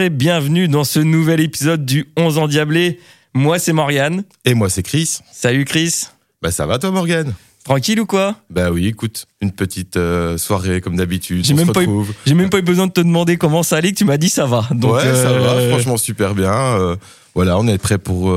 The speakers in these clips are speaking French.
Bonjour et bienvenue dans ce nouvel épisode du 11 ans diablé. Moi c'est Morgane. Et moi c'est Chris. Salut Chris. Bah ça va toi Morgane? Tranquille ou quoi Bah oui, écoute, une petite euh, soirée comme d'habitude. J'ai même, pas eu, j'ai même pas eu besoin de te demander comment ça allait, que tu m'as dit ça va. Donc, ouais, ça va, euh, franchement super bien. Euh, voilà, on est prêt pour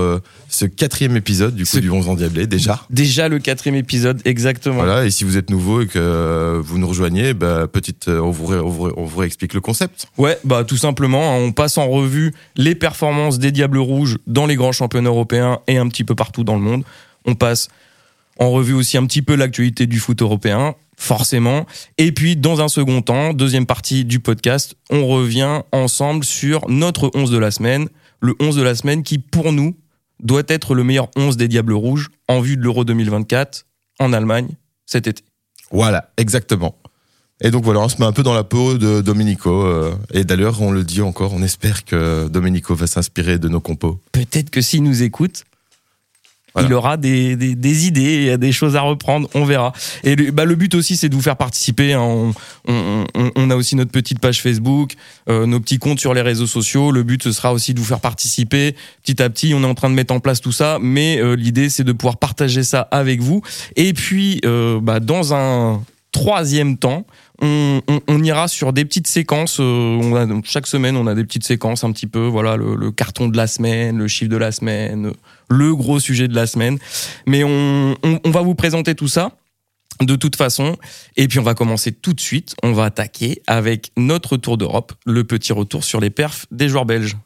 ce quatrième épisode du coup du 11 ans diablé déjà. Déjà le quatrième épisode, exactement. Voilà, et si vous êtes nouveau et que vous nous rejoignez, bah, petite, on vous, on, vous, on vous réexplique le concept. Ouais, bah tout simplement, hein, on passe en revue les performances des Diables Rouges dans les grands championnats européens et un petit peu partout dans le monde. On passe en revue aussi un petit peu l'actualité du foot européen, forcément. Et puis, dans un second temps, deuxième partie du podcast, on revient ensemble sur notre 11 de la semaine. Le 11 de la semaine qui, pour nous, doit être le meilleur 11 des Diables Rouges en vue de l'Euro 2024 en Allemagne cet été. Voilà, exactement. Et donc voilà, on se met un peu dans la peau de Domenico. Euh, et d'ailleurs, on le dit encore, on espère que Domenico va s'inspirer de nos compos. Peut-être que s'il nous écoute, il aura des, des, des, idées, des choses à reprendre, on verra. Et le, bah, le but aussi, c'est de vous faire participer. Hein. On, a aussi notre petite page Facebook, euh, nos petits comptes sur les réseaux sociaux. Le but, ce sera aussi de vous faire participer. Petit à petit, on est en train de mettre en place tout ça, mais euh, l'idée, c'est de pouvoir partager ça avec vous. Et puis, euh, bah, dans un troisième temps, on, ira sur des petites séquences. Euh, chaque semaine, on a des petites séquences un petit peu. Voilà, le, le, carton de la semaine, le chiffre de la semaine, le gros sujet de la semaine. Mais on, on va vous présenter tout ça de toute façon. Et puis on va commencer tout de suite. On va attaquer avec notre tour d'Europe, le petit retour sur les perfs des joueurs belges.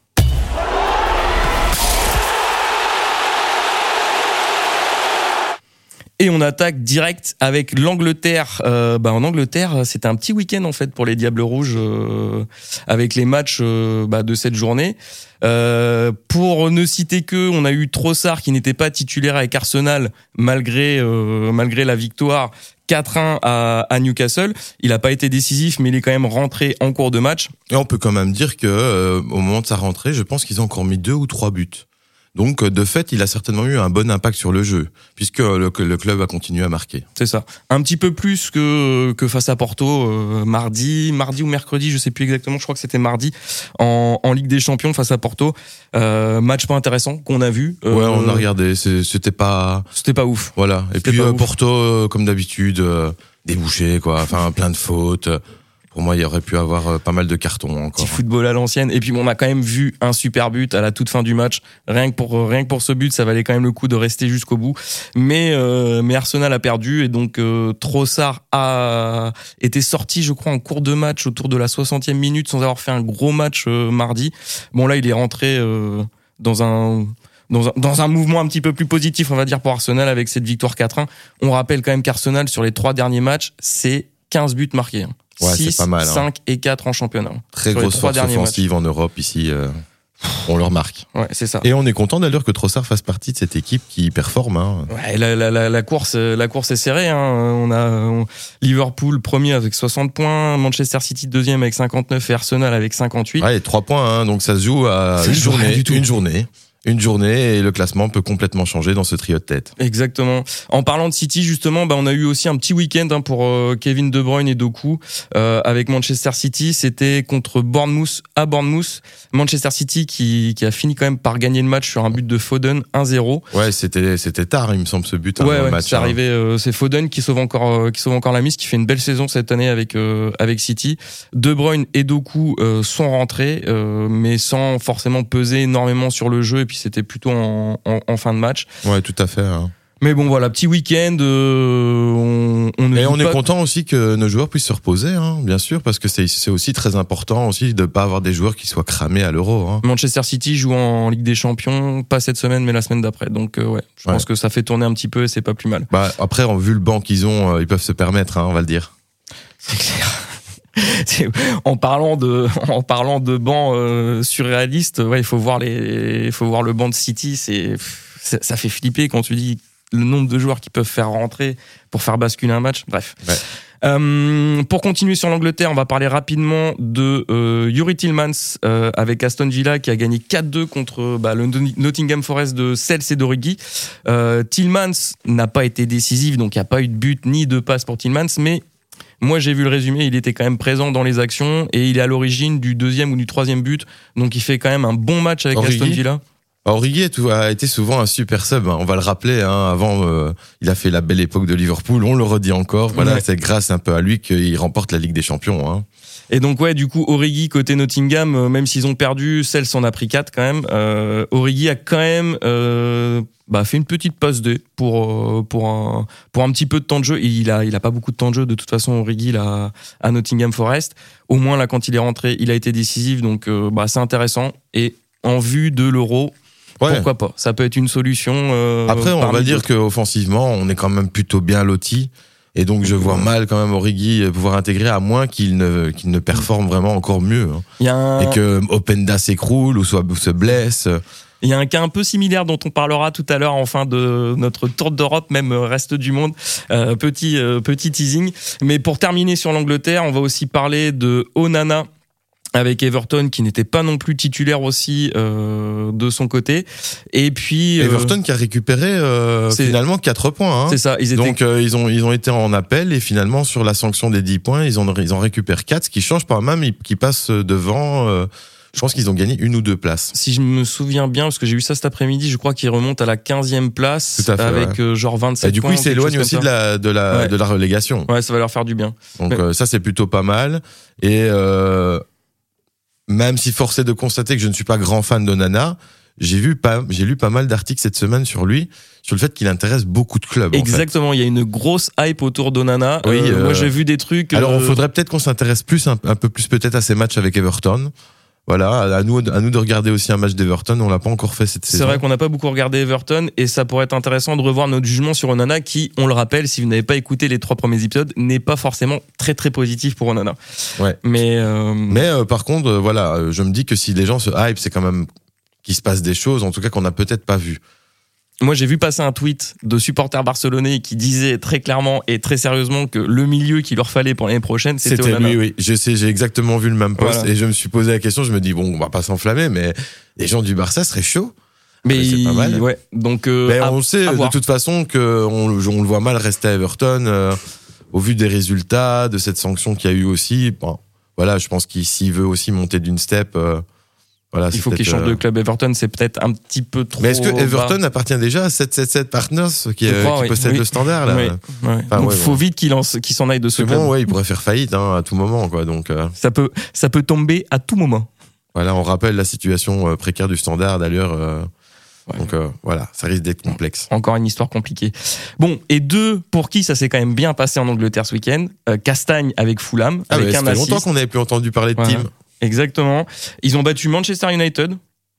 Et on attaque direct avec l'Angleterre. Euh, bah en Angleterre, c'était un petit week-end en fait pour les Diables Rouges euh, avec les matchs euh, bah, de cette journée. Euh, pour ne citer que, on a eu Trossard qui n'était pas titulaire avec Arsenal malgré euh, malgré la victoire 4-1 à, Newcastle. Il n'a pas été décisif, mais il est quand même rentré en cours de match. Et on peut quand même dire que au moment de sa rentrée, je pense qu'ils ont encore mis deux ou trois buts. Donc, de fait, il a certainement eu un bon impact sur le jeu, puisque le, le club a continué à marquer. C'est ça. Un petit peu plus que, que face à Porto, euh, mardi, mardi ou mercredi, je sais plus exactement, je crois que c'était mardi, en, en, Ligue des Champions face à Porto. Euh, match pas intéressant qu'on a vu. Euh, ouais, on a regardé, c'était pas... C'était pas ouf. Voilà. Et puis euh, Porto, comme d'habitude, débouché, quoi, enfin plein de fautes. Pour moi, il y aurait pu avoir euh, pas mal de cartons encore. Petit football à l'ancienne. Et puis, on a quand même vu un super but à la toute fin du match. Rien que pour euh, rien que pour ce but, ça valait quand même le coup de rester jusqu'au bout. Mais euh, mais Arsenal a perdu et donc euh, Trossard a été sorti, je crois, en cours de match autour de la 60e minute sans avoir fait un gros match mardi. Bon là, il est rentré dans un dans un, dans un mouvement un petit peu plus positif, on va dire, pour Arsenal avec cette victoire 4-1. On rappelle quand même qu'Arsenal, sur les trois derniers matchs, c'est 15 buts marqués. Ouais, 6, pas mal, 5 hein. et 4 en championnat. Très grosse force offensive en Europe ici. Euh, on le remarque. Ouais, c'est ça. Et on est content d'ailleurs que Trossard fasse partie de cette équipe qui performe. Hein. Ouais, la, la, la, la, course, la course est serrée. Hein. On a Liverpool premier avec 60 points, Manchester City deuxième avec 59 et Arsenal avec 58. Ouais, 3 points. Hein. Donc ça se joue à une journée, une journée une journée et le classement peut complètement changer dans ce trio de tête. Exactement. En parlant de City, justement, bah, on a eu aussi un petit week-end hein, pour euh, Kevin De Bruyne et Doku euh, avec Manchester City. C'était contre Bournemouth à Bournemouth. Manchester City qui, qui a fini quand même par gagner le match sur un but de Foden 1-0. Ouais, c'était c'était tard, il me semble, ce but. Hein, ouais, ouais c'est hein. arrivé. Euh, c'est Foden qui sauve encore qui sauve encore la mise, qui fait une belle saison cette année avec avec City. De Bruyne et Doku sont rentrés, mais sans forcément peser énormément sur le jeu et puis c'était plutôt en, en, fin de match. Ouais, tout à fait. Hein. Mais bon, voilà, petit week-end. Euh, on, on Et on est content aussi que nos joueurs puissent se reposer, hein, bien sûr, parce que c'est aussi très important aussi de pas avoir des joueurs qui soient cramés à l'Euro. Hein. Manchester City joue en Ligue des Champions, pas cette semaine, mais la semaine d'après. Donc euh, ouais, je pense que ça fait tourner un petit peu et c'est pas plus mal. Bah après, vu le banc qu'ils ont, euh, ils peuvent se permettre, hein, on va le dire. C'est clair. en parlant de en parlant de banc euh, surréaliste, ouais, il faut voir les il faut voir le banc de City, c'est ça fait flipper quand tu dis le nombre de joueurs qui peuvent faire rentrer pour faire basculer un match. Bref. Ouais. Euh, pour continuer sur l'Angleterre, on va parler rapidement de euh, Yuri Tillmans euh, avec Aston Villa qui a gagné 4-2 contre bah, le Nottingham Forest de Cels et d'Origi. Tillmans n'a pas été décisif, donc il n'y a pas eu de but ni de passe pour Tillmans, mais Moi, j'ai vu le résumé, il était quand même présent dans les actions et il est à l'origine du deuxième ou du troisième but. Donc, il fait quand même un bon match avec Aston Villa. Origi a été souvent un super sub. Hein. On va le rappeler. Hein. Avant, euh, il a fait la belle époque de Liverpool. On le redit encore. Voilà, c'est grâce un peu à lui qu'il remporte la Ligue des Champions. Hein. Et donc ouais, du coup, Origi côté Nottingham, euh, même s'ils ont perdu, Cels en a pris 4 quand même. Euh, Origi a quand même euh, bah, fait une petite passe D pour euh, pour un pour un petit peu de temps de jeu. Il a il a pas beaucoup de temps de jeu de toute façon Origi là à Nottingham Forest. Au moins là quand il est rentré, il a été décisif donc bah c'est intéressant et en vue de l'Euro. Pourquoi pas? Ça peut être une solution. Après, on va dire qu'offensivement, on est quand même plutôt bien loti. Et donc je vois mal quand même Origi pouvoir intégrer à moins qu'il ne qu'il ne performe vraiment encore mieux. Hein. Et que Openda s'écroule ou soit se blesse. Il y a un cas un peu similaire dont on parlera tout à l'heure en fin de notre tour d'Europe, même reste du monde. Euh, petit euh, petit teasing. Mais pour terminer sur l'Angleterre, on va aussi parler de Onana avec Everton qui n'était pas non plus titulaire aussi euh, de son côté et puis euh, Everton qui a récupéré euh, finalement 4 points hein. c'est ça ils étaient... donc euh, ils ont ils ont été en appel et finalement sur la sanction des 10 points ils ont ils en récupèrent 4 ce qui change pas même qui passe devant je pense qu'ils ont gagné une ou deux places. Si je me souviens bien, parce que j'ai eu ça cet après-midi, je crois qu'ils remontent à la 15e place avec genre 27 et du coup, ils s'éloignent aussi de la, de, la, de la relégation. Ouais, ça va leur faire du bien. Donc ça, c'est plutôt pas mal. Et euh, même si forcé de constater que je ne suis pas grand fan de Nana, j'ai vu pas, j'ai lu pas mal d'articles cette semaine sur lui, sur le fait qu'il intéresse beaucoup de clubs. Exactement, il y a une grosse hype autour d'Onana. Oui, euh, moi euh, j'ai vu des trucs. Alors, il euh, faudrait peut-être qu'on s'intéresse plus, un, peu plus peut-être à ses matchs avec Everton. Voilà, à nous, à nous de regarder aussi un match d'Everton. On l'a pas encore fait cette saison. C'est vrai qu'on n'a pas beaucoup regardé Everton et ça pourrait être intéressant de revoir notre jugement sur Onana qui, on le rappelle, si vous n'avez pas écouté les trois premiers épisodes, n'est pas forcément très très positif pour Onana. Ouais. Mais euh... mais euh, par contre, euh, voilà, je me dis que si les gens se hype, c'est quand même qu'il se passe des choses, en tout cas qu'on n'a peut-être pas vu. Moi, j'ai vu passer un tweet de supporters barcelonais qui disait très clairement et très sérieusement que le milieu qu'il leur fallait pour l'année prochaine, c'était C'était lui, oui. Je sais, j'ai exactement vu le même post et je me suis posé la question. Je me dis bon, on va pas s'enflammer, mais les gens du Barça seraient chauds. Mais c'est pas mal. Ouais. Donc, euh, mais on sait de toute façon que on, on, le voit mal rester à Everton euh, au vu des résultats de cette sanction qu'il y a eu aussi. Bon, voilà, je pense qu'il s'il veut aussi monter d'une step. Euh, il faut qu'il change de euh, club. Everton, c'est peut-être un petit peu trop. Mais est-ce que Everton appartient déjà à 777 Partners qui, euh, qui possède le standard là Donc il faut vite qu'il s'en aille de ce club. Bon, ouais, il pourrait faire faillite hein, à tout moment, quoi. Donc euh. ça peut, ça peut tomber à tout moment. Voilà, on rappelle la situation précaire du standard d'ailleurs. Donc voilà, ça risque d'être complexe. Encore une histoire compliquée. Bon, et deux, pour qui ça s'est quand même bien passé en Angleterre ce week-end Castagne avec Fulham. Ah avec ça fait longtemps qu'on n'avait plus entendu parler de team. Exactement. Ils ont battu Manchester United,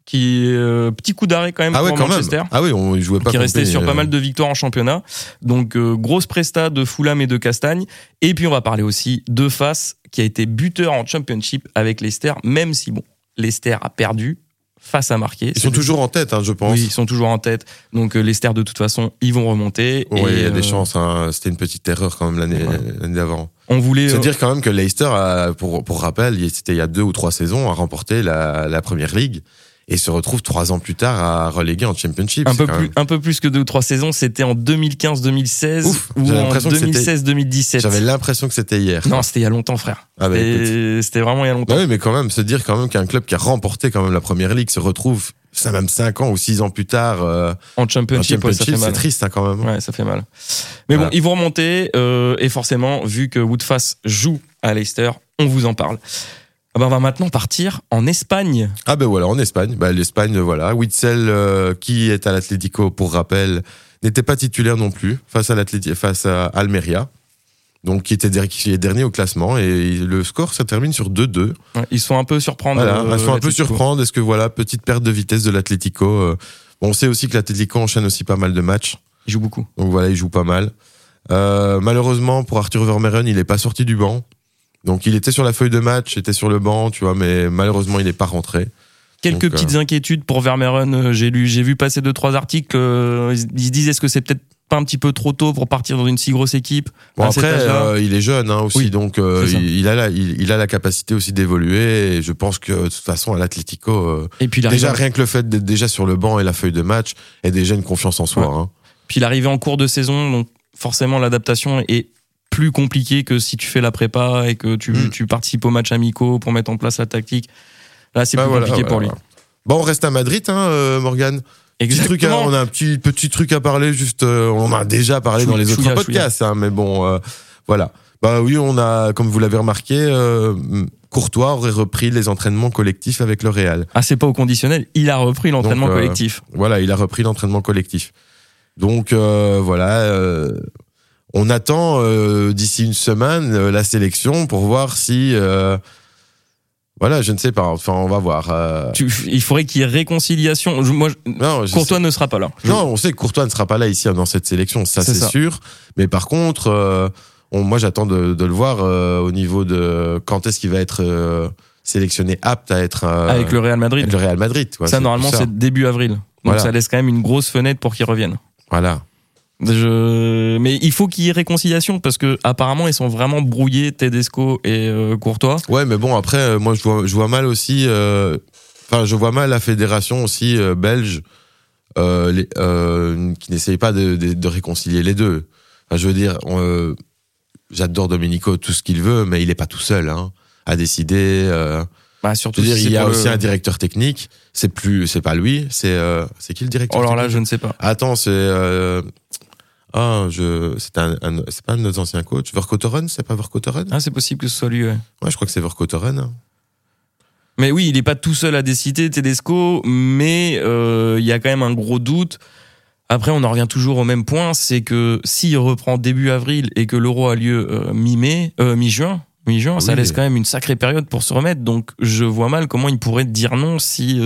qui euh, petit coup d'arrêt quand même ah pour Manchester. Ah oui, on jouait pas. Qui restait sur pas euh. mal de victoires en championnat. Donc euh, grosse presta de Fulham et de Castagne. Et puis on va parler aussi de Face qui a été buteur en Championship avec Leicester, même si bon, Leicester a perdu face à marquer. Ils sont toujours en tête, hein, je pense. Oui, ils sont toujours en tête. Donc euh, de toute façon, ils vont remonter. Oui, il y a des euh, chances. Hein. C'était une petite erreur quand même l'année d'avant. On voulait se euh, dire quand même que Leicester, a, pour, pour rappel, c'était il y a deux ou trois saisons, a remporté la, la Première Ligue et se retrouve trois ans plus tard à reléguer en Championship. Un peu plus, un peu plus que deux ou trois saisons. C'était en 2015-2016 ou en 2016-2017. J'avais l'impression que c'était hier. Non, c'était il y a longtemps, frère. Ah bah, c'était vraiment il y a longtemps. oui, mais quand même, se dire quand même qu'un club qui a remporté quand même la première ligue se retrouve ça même cinq ans ou six ans plus tard euh, en championship, c'est triste hein, quand même. Ouais, ça fait mal. Mais bon, ils vont remonter euh, et forcément, vu que Woodface joue à Leicester, on vous en parle. Ah bah, on va maintenant partir en Espagne. Ah ben voilà, en Espagne. Bah, L'Espagne, voilà. Witzel, euh, qui est à l'Atlético, pour rappel, n'était pas titulaire non plus face à face à Almeria. Donc, qui était qui est dernier au classement et le score, ça termine sur 2-2. ils sont un peu surprendre. Voilà, ils sont un peu surprendre. Est-ce que voilà, petite perte de vitesse de l'Atlético. Euh, on sait aussi que l'Atlético enchaîne aussi pas mal de matchs. Il joue beaucoup. Donc voilà, il joue pas mal. Euh, malheureusement, pour Arthur Vermeeren, il n'est pas sorti du banc. Donc il était sur la feuille de match, était sur le banc, tu vois, mais malheureusement il n'est pas rentré. Quelques petites euh, inquiétudes pour Vermeeren. Euh, j'ai lu, j'ai vu passer deux trois articles. Euh, ils se disent est-ce que c'est peut-être pas un petit peu trop tôt pour partir dans une si grosse équipe bon, Après, il est jeune hein, aussi, donc il, a la, il, a la capacité aussi d'évoluer. Et je pense que de toute façon à l'Atlético, déjà rien que le fait d'être déjà sur le banc et la feuille de match est déjà une confiance en soi. Hein. Puis l'arrivée en cours de saison, donc forcément l'adaptation est plus compliqué que si tu fais la prépa et que tu, Mm. tu participes aux matchs amicaux pour mettre en place la tactique. Là, c'est Bah, plus voilà, compliqué pour lui. Bon, on reste à Madrid, hein, euh, Morgan. Petit truc, on a un petit petit truc à parler. Juste, euh, on en a déjà parlé dans les autres podcasts, hein, mais bon, euh, voilà. Bah oui, on a, comme vous l'avez remarqué, euh, Courtois aurait repris les entraînements collectifs avec le Real. Ah, c'est pas au conditionnel. Il a repris l'entraînement euh, collectif. Voilà, il a repris l'entraînement collectif. Donc voilà, on attend euh, d'ici une semaine euh, la sélection pour voir si, euh, voilà, je ne sais pas. Enfin, on va voir. Tu- il faudrait qu'il y ait réconciliation. Je- moi, je- Non, je Courtois ne sera pas là. Non, on sait que Courtois ne sera pas là ici dans cette sélection, ça C'est sûr. Mais par contre, on- moi j'attends de, de le voir au niveau de quand est-ce qu'il va être sélectionné apte à être avec le Real Madrid. avec le Real Madrid. quoi. ça, normalement, c'est début avril. Donc, Voilà. ça laisse quand même une grosse fenêtre pour qu'il revienne. Voilà. Je... Mais il faut qu'il y ait réconciliation parce que apparemment ils sont vraiment brouillés, Tedesco et euh, Courtois. Ouais, mais bon après, euh, moi je vois, je vois mal aussi. euh, Enfin, je vois mal la fédération aussi belge les- qui n'essaye pas de, de- de réconcilier les deux. Enfin, je veux dire, j'adore Domenico tout ce qu'il veut, mais il est pas tout seul hein, à décider. Bah, surtout dire, si il y a aussi le- un directeur technique. C'est plus, c'est pas lui. C'est, c'est qui le directeur Oh, alors là, technique je ne sais pas. Attends, c'est, ah, je, c'est un, un- c'est pas un de nos anciens coachs. Verkotteren, c'est pas Verkotteren Ah, c'est possible que ce soit lui. ouais. Ouais, je crois que c'est Verkotteren. hein. Mais oui, il n'est pas tout seul à décider, Tedesco, mais euh, il y a quand même un gros doute. Après, on en revient toujours au même point, c'est que s'il reprend début avril et que l'euro a lieu euh, mi-mai, euh, mi-juin, mi-juin, ça Oui. laisse quand même une sacrée période pour se remettre. Donc, je vois mal comment il pourrait dire non si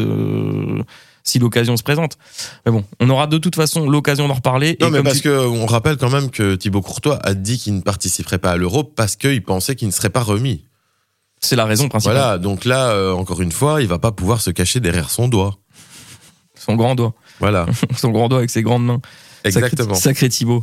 si l'occasion se présente. Mais bon, on aura de toute façon l'occasion d'en reparler. Non, et mais comme parce tu- que on rappelle quand même que Thibaut Courtois a dit qu'il ne participerait pas à l'Euro parce qu'il pensait qu'il ne serait pas remis. c'est la raison principale. Voilà. Donc là, euh, encore une fois, il va pas pouvoir se cacher derrière son doigt. Son grand doigt, Voilà. son grand doigt avec ses grandes mains. Exactement. Sacré, Thibaut.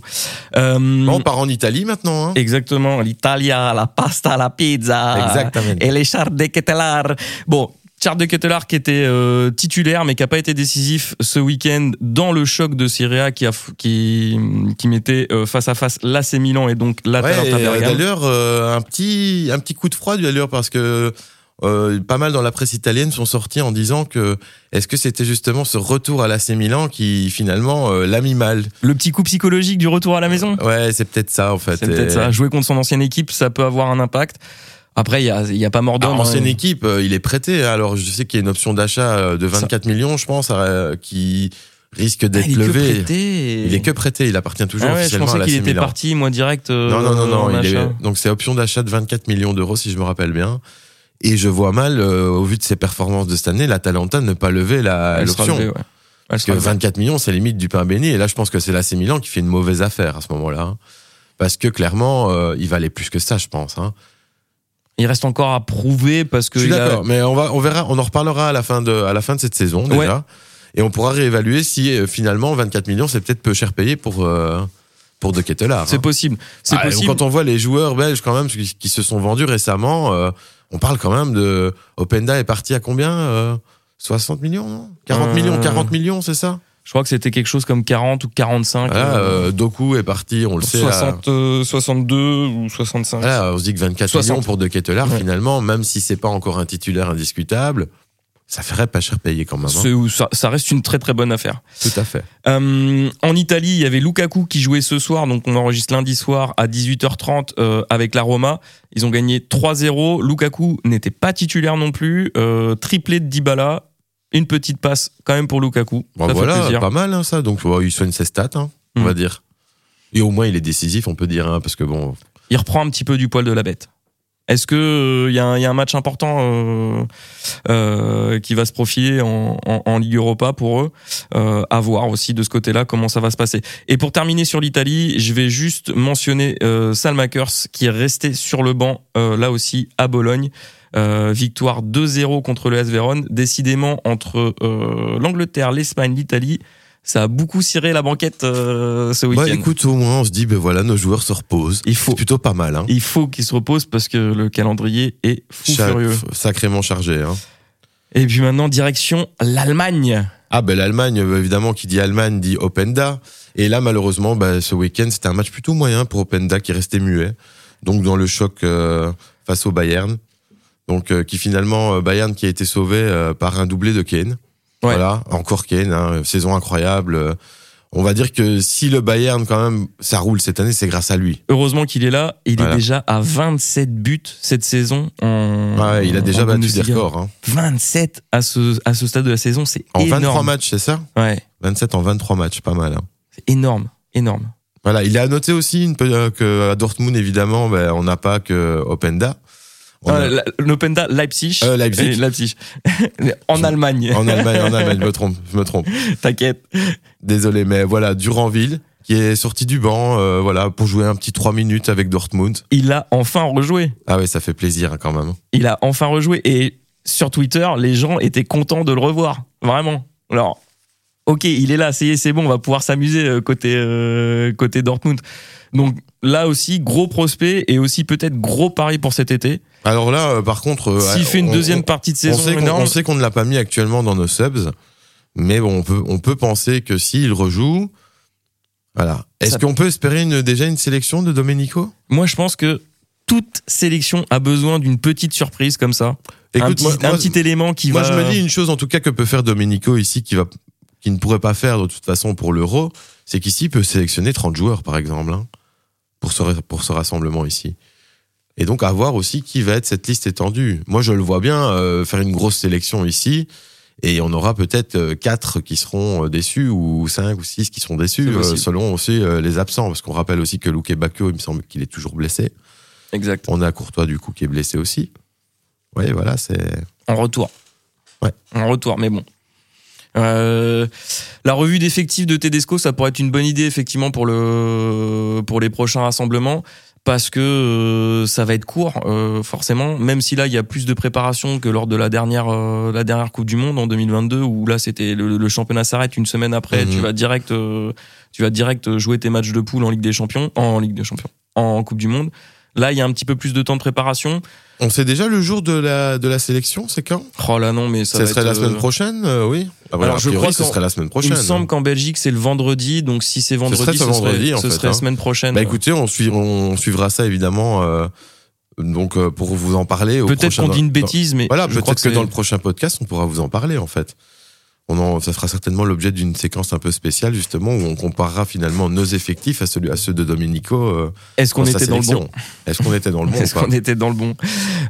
Euh, on part en Italie maintenant. Hein. Exactement, l'Italia, la pasta, la pizza. Exactement. Et les Charles de Kettelard. Bon, Charles de Kettelard qui était euh, titulaire mais qui a pas été décisif ce week-end dans le choc de Serie A qui, a, qui, qui mettait euh, face à face l'AC Milan et donc Ouais, l'Atalanta et, euh, d'ailleurs, euh, un petit, un petit coup de froid d'ailleurs parce que pas mal dans la presse italienne sont sortis en disant que est-ce que c'était justement ce retour à l'AC Milan qui finalement l'a mis mal? Le petit coup psychologique du retour à la maison? Ouais, c'est peut-être ça en fait. C'est peut-être ça. Jouer contre son ancienne équipe, ça peut avoir un impact. Après, il y a, y a pas mort Ah, d'homme. ancienne hein. équipe, euh, il est prêté. Alors je sais qu'il y a une option d'achat euh, de 24 millions, je pense, euh, qui risque Ah, d'être que levé. prêté. Il est que prêté, il appartient toujours Ah ouais, je officiellement pensais qu'il était Milan. parti, moi direct. euh, Non, non, non, non. il est-. Donc c'est option d'achat de 24 millions d'euros, si je me rappelle bien. Et je vois mal, euh, au vu de ses performances de cette année, l'Atalanta ne pas lever la- l'option. ouais. Parce que sera levée. 24 millions, c'est limite du pain béni. Et là, je pense que c'est l'AC Milan qui fait une mauvaise affaire à ce moment-là. hein. Parce que clairement, euh, il valait plus que ça, je pense. Hein. Il reste encore à prouver parce que Je suis a- d'accord, mais on va, on verra, on en reparlera à la fin de, à la fin de cette saison déjà, Ouais. et on pourra réévaluer si euh, finalement 24 millions c'est peut-être peu cher payé pour euh, pour De Ketelaar. c'est hein. possible. C'est Ah, possible. Quand on voit les joueurs belges quand même qui, qui se sont vendus récemment, euh, on parle quand même de Openda est parti à combien euh, 60 millions, non? 40 Euh, millions, 40 millions, c'est ça? Je crois que c'était quelque chose comme 40 ou 45. Voilà, euh, euh, Doku est parti, on le sait. là. 60, euh, 62 ou 65. Voilà, on se dit que 24 60. millions pour De Ketelaar, Ouais. finalement, même si c'est pas encore un titulaire indiscutable, ça ferait pas cher payé quand même. hein. Ça, ça reste une très très bonne affaire. Tout à fait. Euh, en Italie, il y avait Lukaku qui jouait ce soir, donc on enregistre lundi soir à 18h30 euh, avec la Roma. Ils ont gagné 3-0. Lukaku n'était pas titulaire non plus. Euh, triplé de Dybala. Une petite passe quand même pour Lukaku. Bon, ça fait voilà, plaisir. pas mal hein, ça. Donc ouais, il soigne ses stats, hein, on va dire. Et au moins il est décisif, on peut dire, hein, parce que bon, il reprend un petit peu du poil de la bête. Est-ce que il y, a un- y a un match important euh, euh, qui va se profiler en, en- en Ligue Europa pour eux euh, À voir aussi de ce côté-là comment ça va se passer. Et pour terminer sur l'Italie, je vais juste mentionner euh, Salmakers qui est resté sur le banc euh, là aussi à Bologne. Euh, victoire 2-0 contre le S Vérone. Décidément entre euh, l'Angleterre, l'Espagne, l'Italie, ça a beaucoup ciré la banquette euh, ce week-end. bah écoute, au moins on se dit, ben voilà, nos joueurs se reposent. Il faut C'est plutôt pas mal. Hein. il faut qu'il se repose parce que le calendrier est fou Cha- furieux. Sacrément chargé. Hein. Et puis maintenant, direction l'Allemagne. Ah ben l'Allemagne, évidemment, qui dit Allemagne dit Openda. Et là, malheureusement, bah, ce week-end, c'était un match plutôt moyen pour Openda qui restait muet. Donc dans le choc euh, face au Bayern. Donc euh, qui finalement, Bayern qui a été sauvé par un doublé de Kane. Voilà, encore Kane, hein, saison incroyable on va dire que si le Bayern, quand même, ça roule cette année, c'est grâce à lui. Heureusement qu'il est là. Il est déjà à 27 buts cette saison. En, ouais, il a déjà battu des records. 27 hein. à ce, à ce stade de la saison, c'est énorme. En 23 matchs, c'est ça? Ouais. 27 en 23 matchs, pas mal. Hein. C'est énorme, énorme. Voilà, il a noté aussi une, euh, que à Dortmund, évidemment, ben, on n'a pas que Openda. L'Openda Leipzig. Euh, Leipzig. Leipzig. en Allemagne. En Allemagne, en Allemagne, je me trompe, je me trompe. T'inquiète. Désolé, mais voilà, Duranville, qui est sorti du banc, euh, voilà, pour jouer un petit 3 minutes avec Dortmund. Il a enfin rejoué. Ah oui, ça fait plaisir hein, quand même. Il a enfin rejoué et sur Twitter, les gens étaient contents de le revoir, vraiment. Alors, ok, il est là, c'est c'est bon, on va pouvoir s'amuser euh, côté euh, côté Dortmund. Donc là aussi, gros prospect et aussi peut-être gros pari pour cet été. Alors là, euh, par contre, euh, s'il fait une deuxième partie de saison, on sait qu'on ne l'a pas mis actuellement dans nos subs, mais bon, on peut on peut penser que s'il rejoue, voilà. Est-ce qu'on peut espérer une, déjà une sélection de Domenico? Moi, je pense que toute sélection a besoin d'une petite surprise comme ça. Écoute, un, petit, élément qui va. Moi, je me dis une chose en tout cas que peut faire Domenico ici, qui va, qui ne pourrait pas faire de toute façon pour l'Euro, c'est qu'ici il peut sélectionner 30 joueurs, par exemple. Hein pour ce, pour ce rassemblement ici. Et donc à voir aussi qui va être cette liste étendue. Moi je le vois bien euh, faire une grosse sélection ici et on aura peut-être euh, quatre qui seront euh, déçus ou cinq ou six qui seront déçus selon aussi les absents parce qu'on rappelle aussi que Luke Bacchio il me semble qu'il est toujours blessé. Exact. On a Courtois du coup qui est blessé aussi. Ouais voilà c'est en retour. Ouais. En retour mais bon euh, la revue d'effectifs de Tedesco, ça pourrait être une bonne idée effectivement pour le pour les prochains rassemblements parce que euh, ça va être court euh, forcément même si là il y a plus de préparation que lors de la dernière la dernière Coupe du monde en 2022 où là c'était le, championnat s'arrête une semaine après tu mhm. vas direct tu vas direct jouer tes matchs de poule en Ligue des Champions en Ligue des Champions en Coupe du monde là il y a un petit peu plus de temps de préparation on sait déjà le jour de la, de la sélection, c'est quand? Oh là non, mais ça, ça serait la semaine euh, prochaine, euh, oui. Ah, Alors je crois que ce serait la semaine prochaine. Il me semble qu'en Belgique c'est le vendredi, donc si c'est vendredi, ce serait, vendredi, ce serait la hein. semaine prochaine. Bah écoutez, on, on suivra ça évidemment. Euh, donc pour vous en parler. Peut-être qu'on dit une bêtise, mais voilà, peut-être que, que dans le prochain podcast on pourra vous en parler en fait on ça sera certainement l'objet d'une séquence un peu spéciale justement où on comparera finalement nos effectifs à, celui, à ceux de Domenico. Euh, Est-ce qu'on était, dans le bon Est-ce qu'on était dans le bon Est-ce qu'on était dans le bon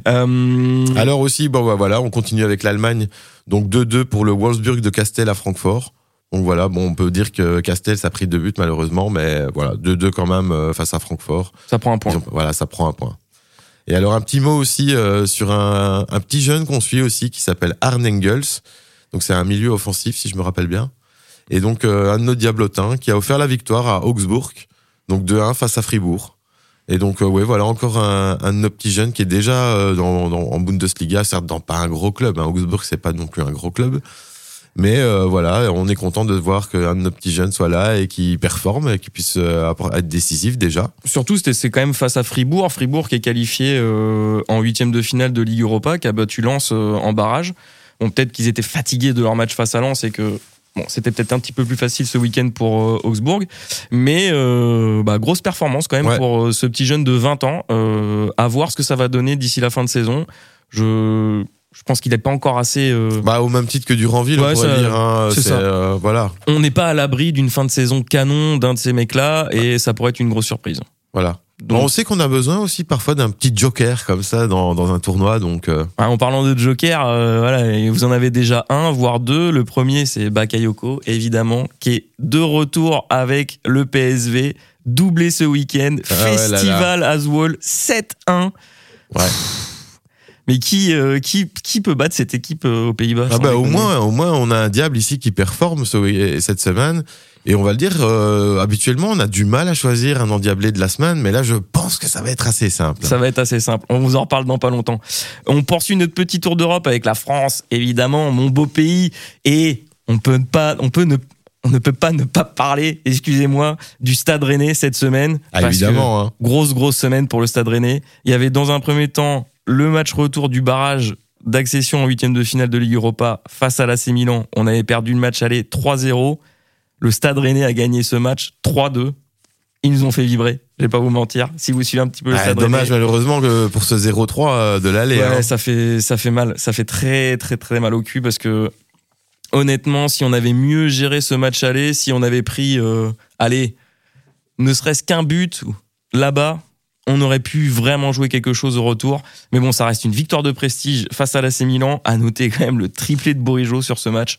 euh... Alors aussi, bon bah, voilà, on continue avec l'Allemagne. Donc 2-2 pour le Wolfsburg de Castel à Francfort. Donc voilà, bon, on peut dire que Castel ça a pris deux buts malheureusement, mais voilà, 2-2 quand même euh, face à Francfort. Ça prend un point. voilà, ça prend un point. Et alors un petit mot aussi euh, sur un, un, petit jeune qu'on suit aussi qui s'appelle Arne Engels donc c'est un milieu offensif, si je me rappelle bien. Et donc euh, un de nos diablotins qui a offert la victoire à Augsbourg, donc 2-1 face à Fribourg. Et donc euh, ouais voilà encore un, un de nos petits jeunes qui est déjà euh, en Bundesliga, certes dans pas un gros club. Hein. Augsbourg c'est pas non plus un gros club, mais voilà on est content de voir qu'un de nos petits jeunes soit là et qui performe et qui puisse être décisif déjà. Surtout c'est quand même face à Fribourg, Fribourg qui est qualifié en huitième de finale de Ligue Europa, qui a battu Lens en barrage. Bon, peut-être qu'ils étaient fatigués de leur match face à Lens et que bon, c'était peut-être un petit peu plus facile ce week-end pour euh, Augsbourg, mais euh, bah, grosse performance quand même pour euh, ce petit jeune de 20 ans. à voir ce que ça va donner d'ici la fin de saison. Je je pense qu'il n'est pas encore assez. Bah, au même titre que Duranville, on pourrait dire. Hein, c'est ça. voilà. On n'est pas à l'abri d'une fin de saison canon d'un de ces mecs-là, et ça pourrait être une grosse surprise. Voilà on sait qu'on a besoin aussi parfois d'un petit joker comme ça dans, dans un tournoi. Donc, euh. en parlant de joker, euh, voilà, vous en avez déjà un, voire deux. Le premier, c'est Bakayoko, évidemment, qui est de retour avec le PSV, doublé ce week-end, ah Festival Aswall 7-1. Ouais. Mais qui, euh, qui, qui peut battre cette équipe aux Pays-Bas ah bah, au moins, au moins, on a un diable ici qui performe cette semaine. Et on va le dire, euh, habituellement, on a du mal à choisir un endiablé de la semaine, mais là, je pense que ça va être assez simple. Ça va être assez simple. On vous en reparle dans pas longtemps. On poursuit notre petit tour d'Europe avec la France, évidemment, mon beau pays, et on peut pas, on peut ne on ne peut pas ne pas parler, excusez-moi, du Stade Rennais cette semaine. Ah, évidemment. Hein. Grosse, grosse semaine pour le Stade Rennais. Il y avait dans un premier temps le match retour du barrage d'accession en huitième de finale de Ligue Europa face à l'AC Milan. On avait perdu le match aller 3-0. Le Stade Rennais a gagné ce match 3-2. Ils nous ont fait vibrer. Je vais pas vous mentir. Si vous suivez un petit peu le Ah, Stade dommage Rennais, malheureusement que pour ce 0-3 euh, de l'aller. Ouais, hein. ça fait ça fait mal, ça fait très très très mal au cul parce que honnêtement, si on avait mieux géré ce match aller, si on avait pris euh, allez, ne serait-ce qu'un but là-bas, on aurait pu vraiment jouer quelque chose au retour. Mais bon, ça reste une victoire de prestige face à l'AC Milan. À noter quand même le triplé de Bourigeau sur ce match.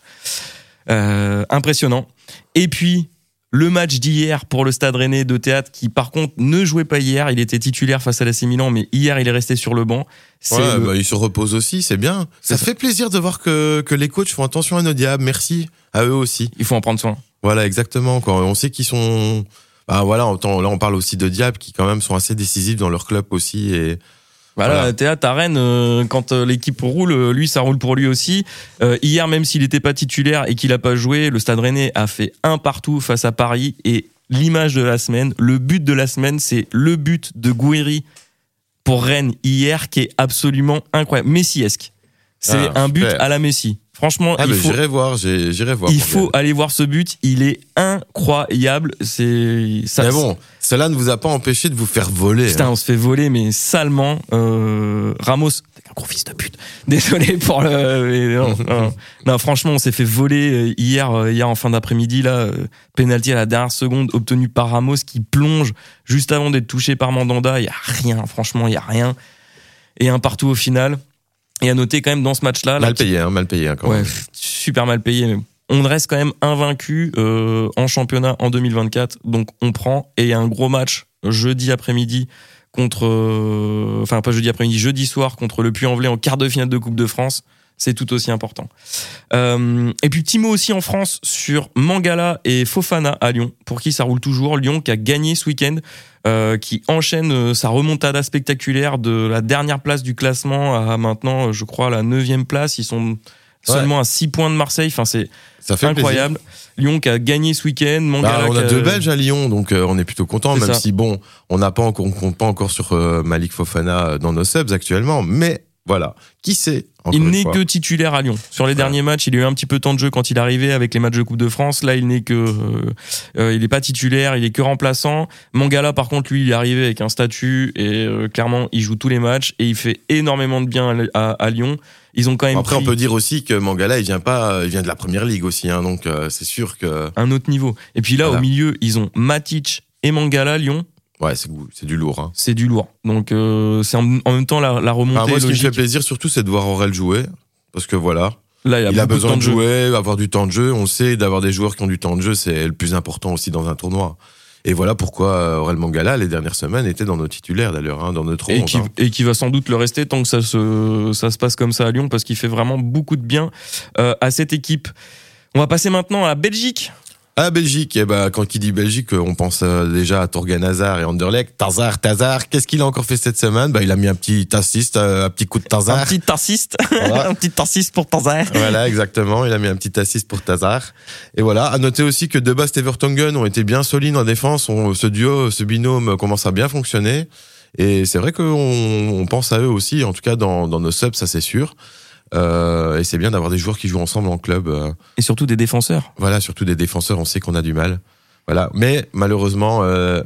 Euh, impressionnant. Et puis, le match d'hier pour le Stade Rennais de théâtre, qui par contre ne jouait pas hier. Il était titulaire face à l'AC Milan, mais hier il est resté sur le banc. Ouais, le- bah, il se repose aussi, c'est bien. Ça fait plaisir de voir que, que les coachs font attention à nos diables. Merci à eux aussi. Il faut en prendre soin. Voilà, exactement. On sait qu'ils sont. Bah voilà, là on parle aussi de diables qui quand même sont assez décisifs dans leur club aussi. Et Voilà, Voilà. théâtre à Rennes, euh, quand euh, l'équipe roule, euh, lui, ça roule pour lui aussi. Euh, hier, même s'il n'était pas titulaire et qu'il a pas joué, le Stade Rennais a fait un partout face à Paris. Et l'image de la semaine, le but de la semaine, c'est le but de Gouiri pour Rennes hier, qui est absolument incroyable, messiesque. C'est Ah, un but à la Messi. Franchement, ah, il faut, j'irai voir, j'ai- j'irai voir. il faut bien. aller voir ce but. Il est incroyable. C'est ça. Mais bon, cela ne vous a pas empêché de vous faire voler. Putain, hein. on se fait voler, mais salement. Euh, Ramos, un gros fils de pute. Désolé pour le. non. Non, franchement, on s'est fait voler euh, hier, euh, hier en fin d'après-midi là. euh, Penalty à la dernière seconde obtenu par Ramos qui plonge juste avant d'être touché par Mandanda. Il y a rien, franchement, il y a rien. Et un partout au final. Et à noter quand même dans ce match-là, là, Mal payé, hein, mal payé hein, quand Ouais, même. pff, super mal payé. Mais on reste quand même invaincu euh, en championnat en 2024. Donc on prend. Et il y a un gros match jeudi après-midi contre. euh, enfin, pas jeudi après-midi, jeudi soir contre le Puy-en-Velay en quart de finale de Coupe de France. C'est tout aussi important. Euh, et puis petit mot aussi en France sur Mangala et Fofana à Lyon, pour qui ça roule toujours. Lyon qui a gagné ce week-end, euh, qui enchaîne euh, sa remontada spectaculaire de la dernière place du classement à maintenant, je crois, la neuvième place. Ils sont seulement à 6 points de Marseille. Enfin, c'est incroyable. Lyon qui a gagné ce week-end. Bah, on qui a deux Belges à Lyon, donc euh, on est plutôt content, même ça. si bon, on n'a pas encore, on compte pas encore sur euh, Malik Fofana dans nos subs actuellement, mais voilà, qui sait Il n'est que titulaire à Lyon. Sur les Voilà. derniers matchs, il a eu un petit peu de temps de jeu quand il arrivé avec les matchs de Coupe de France. Là, il n'est que, euh, euh, il est pas titulaire, il est que remplaçant. Mangala, par contre, lui, il est arrivé avec un statut et euh, clairement, il joue tous les matchs et il fait énormément de bien à, à- à Lyon. Ils ont quand même Après, on peut dire aussi que Mangala, il vient pas, il vient de la première ligue aussi, hein, donc euh, c'est sûr que un autre niveau. Et puis là, Voilà. au milieu, ils ont Matic et Mangala, Lyon. Ouais, c'est du lourd. Hein. C'est du lourd. Donc, euh, c'est en, en même temps la, la remontée Ah, moi, ce qui me fait plaisir surtout, c'est de voir Aurel jouer, parce que voilà, Là, il, il a beaucoup besoin de jeu. jouer, avoir du temps de jeu. On sait d'avoir des joueurs qui ont du temps de jeu, c'est le plus important aussi dans un tournoi. Et voilà pourquoi euh, Aurel Mangala, les dernières semaines, était dans nos titulaires d'ailleurs, hein, dans notre et qui, hein. et qui va sans doute le rester tant que ça se, ça se passe comme ça à Lyon parce qu'il fait vraiment beaucoup de bien euh, à cette équipe. On va passer maintenant à la Belgique. À Belgique, eh ben, quand qui dit Belgique, on pense euh, déjà à Torgan Hazard et Anderlecht. Tazar, Tazar, qu'est-ce qu'il a encore fait cette semaine? Bah, Il a mis un petit assist, euh, un petit coup de Un Tazar. petit assist. Voilà. un petit assist pour Tanzer. Voilà, exactement. Il a mis un petit assist pour Tazar. Et voilà, à noter aussi que Debas et Vertonghen ont été bien solides en défense. On- ce duo, ce binôme commence à bien fonctionner. Et c'est vrai qu'on on pense à eux aussi, en tout cas dans, dans nos subs, ça c'est sûr. Euh, et c'est bien d'avoir des joueurs qui jouent ensemble en club. euh, Et surtout des défenseurs. voilà, surtout des défenseurs, on sait qu'on a du mal. Voilà, mais malheureusement, euh,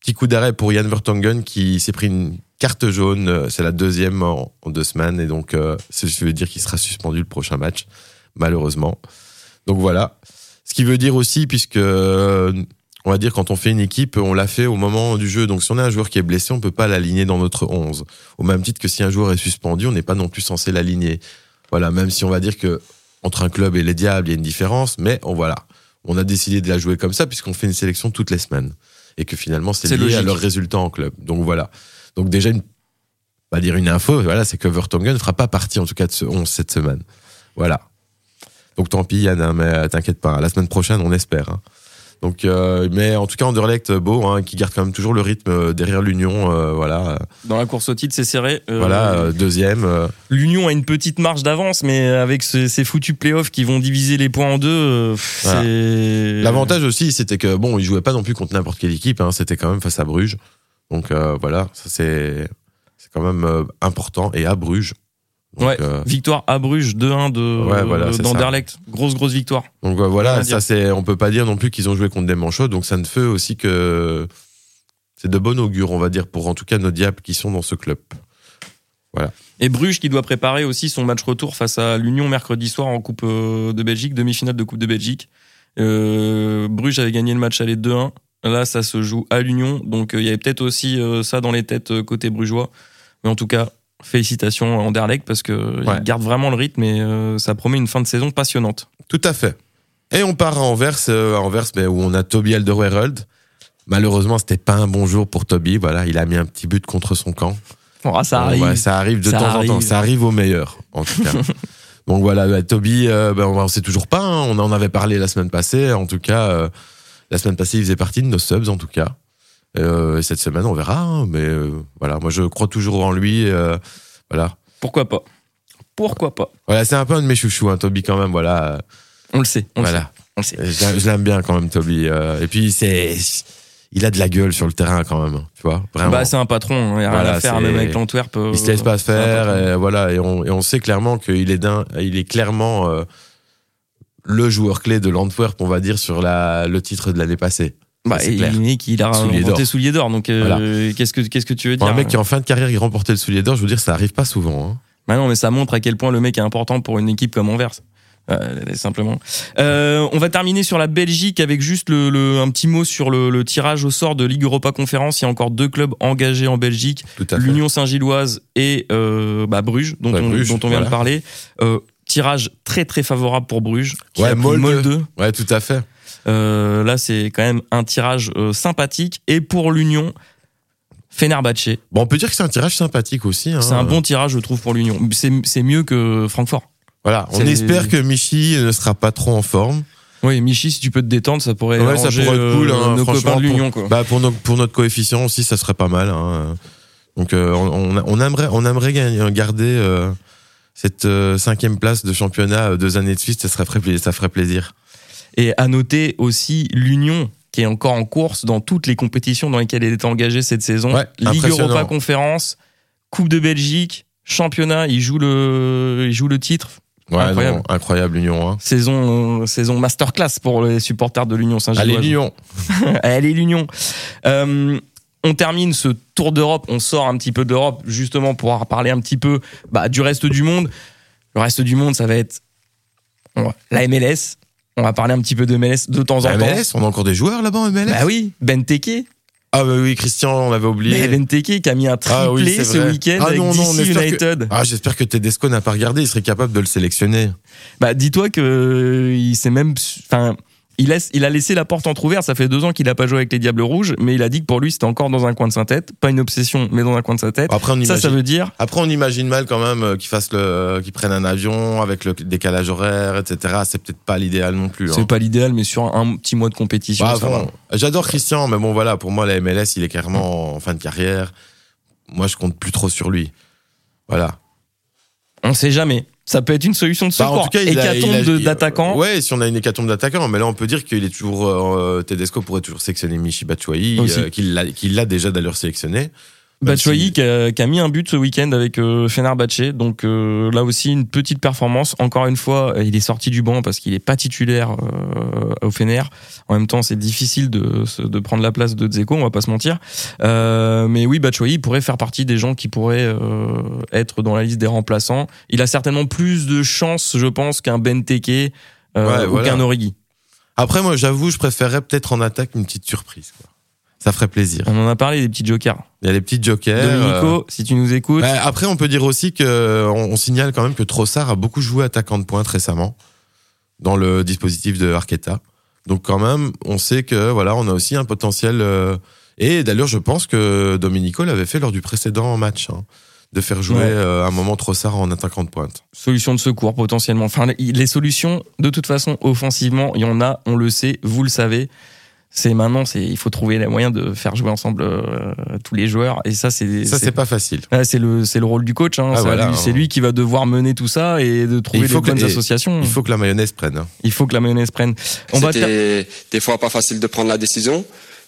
petit coup d'arrêt pour Jan Vertonghen qui s'est pris une carte jaune. C'est la deuxième en, en deux semaines et donc ça veut dire qu'il sera suspendu le prochain match, malheureusement. Donc voilà. Ce qui veut dire aussi, puisque on va dire quand on fait une équipe, on l'a fait au moment du jeu. Donc si on a un joueur qui est blessé, on peut pas l'aligner dans notre 11. Au même titre que si un joueur est suspendu, on n'est pas non plus censé l'aligner. Voilà, même si on va dire que entre un club et les diables, il y a une différence, mais on voilà. On a décidé de la jouer comme ça puisqu'on fait une sélection toutes les semaines et que finalement c'est lié à logique. leurs résultats en club. Donc voilà. Donc déjà une pas dire une info, voilà, c'est que Vertonghen ne fera pas partie en tout cas de ce 11 cette semaine. Voilà. Donc tant pis Yann, hein, mais euh, t'inquiète pas, la semaine prochaine on espère. hein. Donc euh, mais en tout cas Anderlecht beau hein, qui garde quand même toujours le rythme euh, derrière l'Union euh, voilà euh, Dans la course au titre, c'est serré. Euh, voilà euh, deuxième euh, L'Union a une petite marge d'avance, mais avec ce- ces foutus playoffs qui vont diviser les points en deux, euh, Voilà. L'avantage aussi, c'était que bon, ils jouaient pas non plus contre n'importe quelle équipe. Hein, c'était quand même face à Bruges. Donc euh, voilà, ça c'est c'est quand même euh, important et à Bruges. Ouais, victoire à Bruges 2-1 de ouais, d'Anderlecht, grosse grosse victoire. Donc voilà, ça c'est on peut pas dire non plus qu'ils ont joué contre des manchots, donc ça ne fait aussi que c'est de bon augure, on va dire pour en tout cas nos diables qui sont dans ce club. Voilà. Et Bruges qui doit préparer aussi son match retour face à l'Union mercredi soir en Coupe euh, de Belgique, demi-finale de Coupe de Belgique. Euh, Bruges avait gagné le match aller 2-1. Là, ça se joue à l'Union, donc euh, il y avait peut-être aussi euh, ça dans les têtes côté brugeois. Mais en tout cas, félicitations à Anderlecht parce que il garde vraiment le rythme et ça promet une fin de saison passionnante. Tout à fait. Et on part à Anvers, à Anvers, mais où on a Toby Alderweireld. Malheureusement, c'était pas un bon jour pour Toby. Voilà, il a mis un petit but contre son camp. Oh, ça arrive. ça arrive de temps en temps. Ça arrive au meilleur, en tout cas. Donc voilà, bah, Toby, euh, bah, on sait toujours pas. Hein. On en avait parlé la semaine passée. En tout cas, euh, la semaine passée, il faisait partie de nos subs, en tout cas. Euh, et cette semaine, on verra. Hein. mais euh, voilà, moi, je crois toujours en lui. voilà. Pourquoi pas? Pourquoi pas? Voilà, c'est un peu un de mes chouchous, hein, Toby, quand même. Voilà. On le sait. On voilà. Le sait. Je l'aime bien quand même, Toby. et puis, c'est il a de la gueule sur le terrain quand même, tu vois. Vraiment. Bah, c'est un patron, il n'y a rien à faire, même avec l'Antwerp. il se laisse pas faire, et voilà, et on, et on sait clairement qu'il est d'un, il est clairement euh, le joueur clé de l'Antwerp, on va dire, sur la, le titre de l'année passée. Bah, il, il a remporté le soulier d'or, donc euh, qu'est-ce que qu'est-ce que tu veux dire Un mec qui en fin de carrière il remportait le soulier d'or, je veux dire, ça arrive pas souvent. Hein. Bah non, mais ça montre à quel point le mec est important pour une équipe comme Anvers. Euh, simplement. Euh, on va terminer sur la Belgique avec juste le, un petit mot sur le, tirage au sort de Ligue Europa Conférence. Il y a encore deux clubs engagés en Belgique, l'Union Saint-Gilloise et bah, Bruges, dont, on, dont on vient de parler. Tirage très très favorable pour Bruges. Qui ouais, Molde. Ouais, tout à fait. Euh, là, c'est quand même un tirage euh, sympathique. Et pour l'Union, Fenerbahce. Bon, on peut dire que c'est un tirage sympathique aussi. Hein. C'est un bon tirage, je trouve, pour l'Union. C'est mieux que Francfort. Voilà, on espère que Michi ne sera pas trop en forme. Oui, Michi, si tu peux te détendre, ça pourrait, ouais, ça pourrait être cool. Hein, nos copains de l'Union. Pour, bah pour, pour notre coefficient aussi, ça serait pas mal. Hein. Donc euh, on, on, aimerait, on aimerait garder euh, cette euh, cinquième place de championnat deux années de suite. Ça serait ça ferait plaisir. Et à noter aussi l'Union qui est encore en course dans toutes les compétitions dans lesquelles elle est engagée cette saison. Ligue Europa Conférence, Coupe de Belgique, championnat. Il joue le, il joue le titre. Ouais, incroyable. incroyable l'Union. Hein. Saison, euh, saison masterclass pour les supporters de l'Union Saint-Gilloise. Allez l'Union. Allez l'Union. Euh, on termine ce tour d'Europe, on sort un petit peu d'Europe justement pour parler un petit peu bah, du reste du monde. Le reste du monde, ça va être la MLS. On va parler un petit peu de MLS de temps en temps. MLS, on a encore des joueurs là-bas en MLS Bah oui, Benteke, ah bah oui, Christian, on avait oublié. Mais Benteke qui a mis un ah triplé ce week-end ah avec non, non, DC United. Ah j'espère que Tedesco n'a pas regardé, il serait capable de le sélectionner. Bah dis-toi que il s'est même, enfin il, laisse, il a laissé la porte entrouverte. Ça fait deux ans qu'il n'a pas joué avec les Diables Rouges, mais il a dit que pour lui, c'était encore dans un coin de sa tête. Pas une obsession, mais dans un coin de sa tête. Après, on imagine, ça, ça veut dire. Après, on imagine mal quand même euh, qu'il fasse le, qu'il prenne un avion avec le décalage horaire, etc. C'est peut-être pas l'idéal non plus. C'est hein. pas l'idéal, mais sur un petit mois de compétition. Bah, J'adore Christian, mais bon, voilà, pour moi, la MLS, il est clairement en fin de carrière. Moi, je compte plus trop sur lui. Voilà. On sait jamais. Ça peut être une solution de bah, secours. en tout cas, hécatombe d'attaquants. Ouais, si on a une hécatombe d'attaquants, mais là on peut dire qu'il est toujours euh, Tedesco pourrait toujours sélectionner Michi Batshuayi, euh, qu'il l'a déjà d'ailleurs sélectionné. Batshuayi qui, a, mis un but ce week-end avec euh, Fenerbahce, donc euh, là aussi une petite performance. Encore une fois, il est sorti du banc parce qu'il est pas titulaire euh, au Fener. En même temps, c'est difficile de, de prendre la place de Dzeko, on va pas se mentir. Euh, mais oui, Batshuayi pourrait faire partie des gens qui pourraient euh, être dans la liste des remplaçants. Il a certainement plus de chances, je pense, qu'un Benteke euh, ou qu'un Origi. Après, moi, j'avoue, je préférerais peut-être en attaque une petite surprise. Quoi. Ça ferait plaisir. On en a parlé des petits jokers. Il y a les petits jokers. Domenico, euh, si tu nous écoutes. Bah, après, on peut dire aussi que on, signale quand même que Trossard a beaucoup joué attaquant de pointe récemment dans le dispositif de Arqueta. Donc quand même, on sait que voilà, on a aussi un potentiel. Euh, et d'ailleurs, je pense que Domenico l'avait fait lors du précédent match. Hein, de faire jouer euh, un moment Trossard en attaquant de pointe. Solution de secours potentiellement. Enfin, les solutions, de toute façon, offensivement, il y en a, on le sait, vous le savez c'est maintenant c'est il faut trouver les moyens de faire jouer ensemble euh, tous les joueurs. Et ça c'est ça c'est pas facile. C'est le c'est le rôle du coach hein. ah, c'est lui, qui va devoir mener tout ça et de trouver les bonnes associations. il faut que la mayonnaise prenne hein. il faut que la mayonnaise prenne. On c'était des fois pas facile de prendre la décision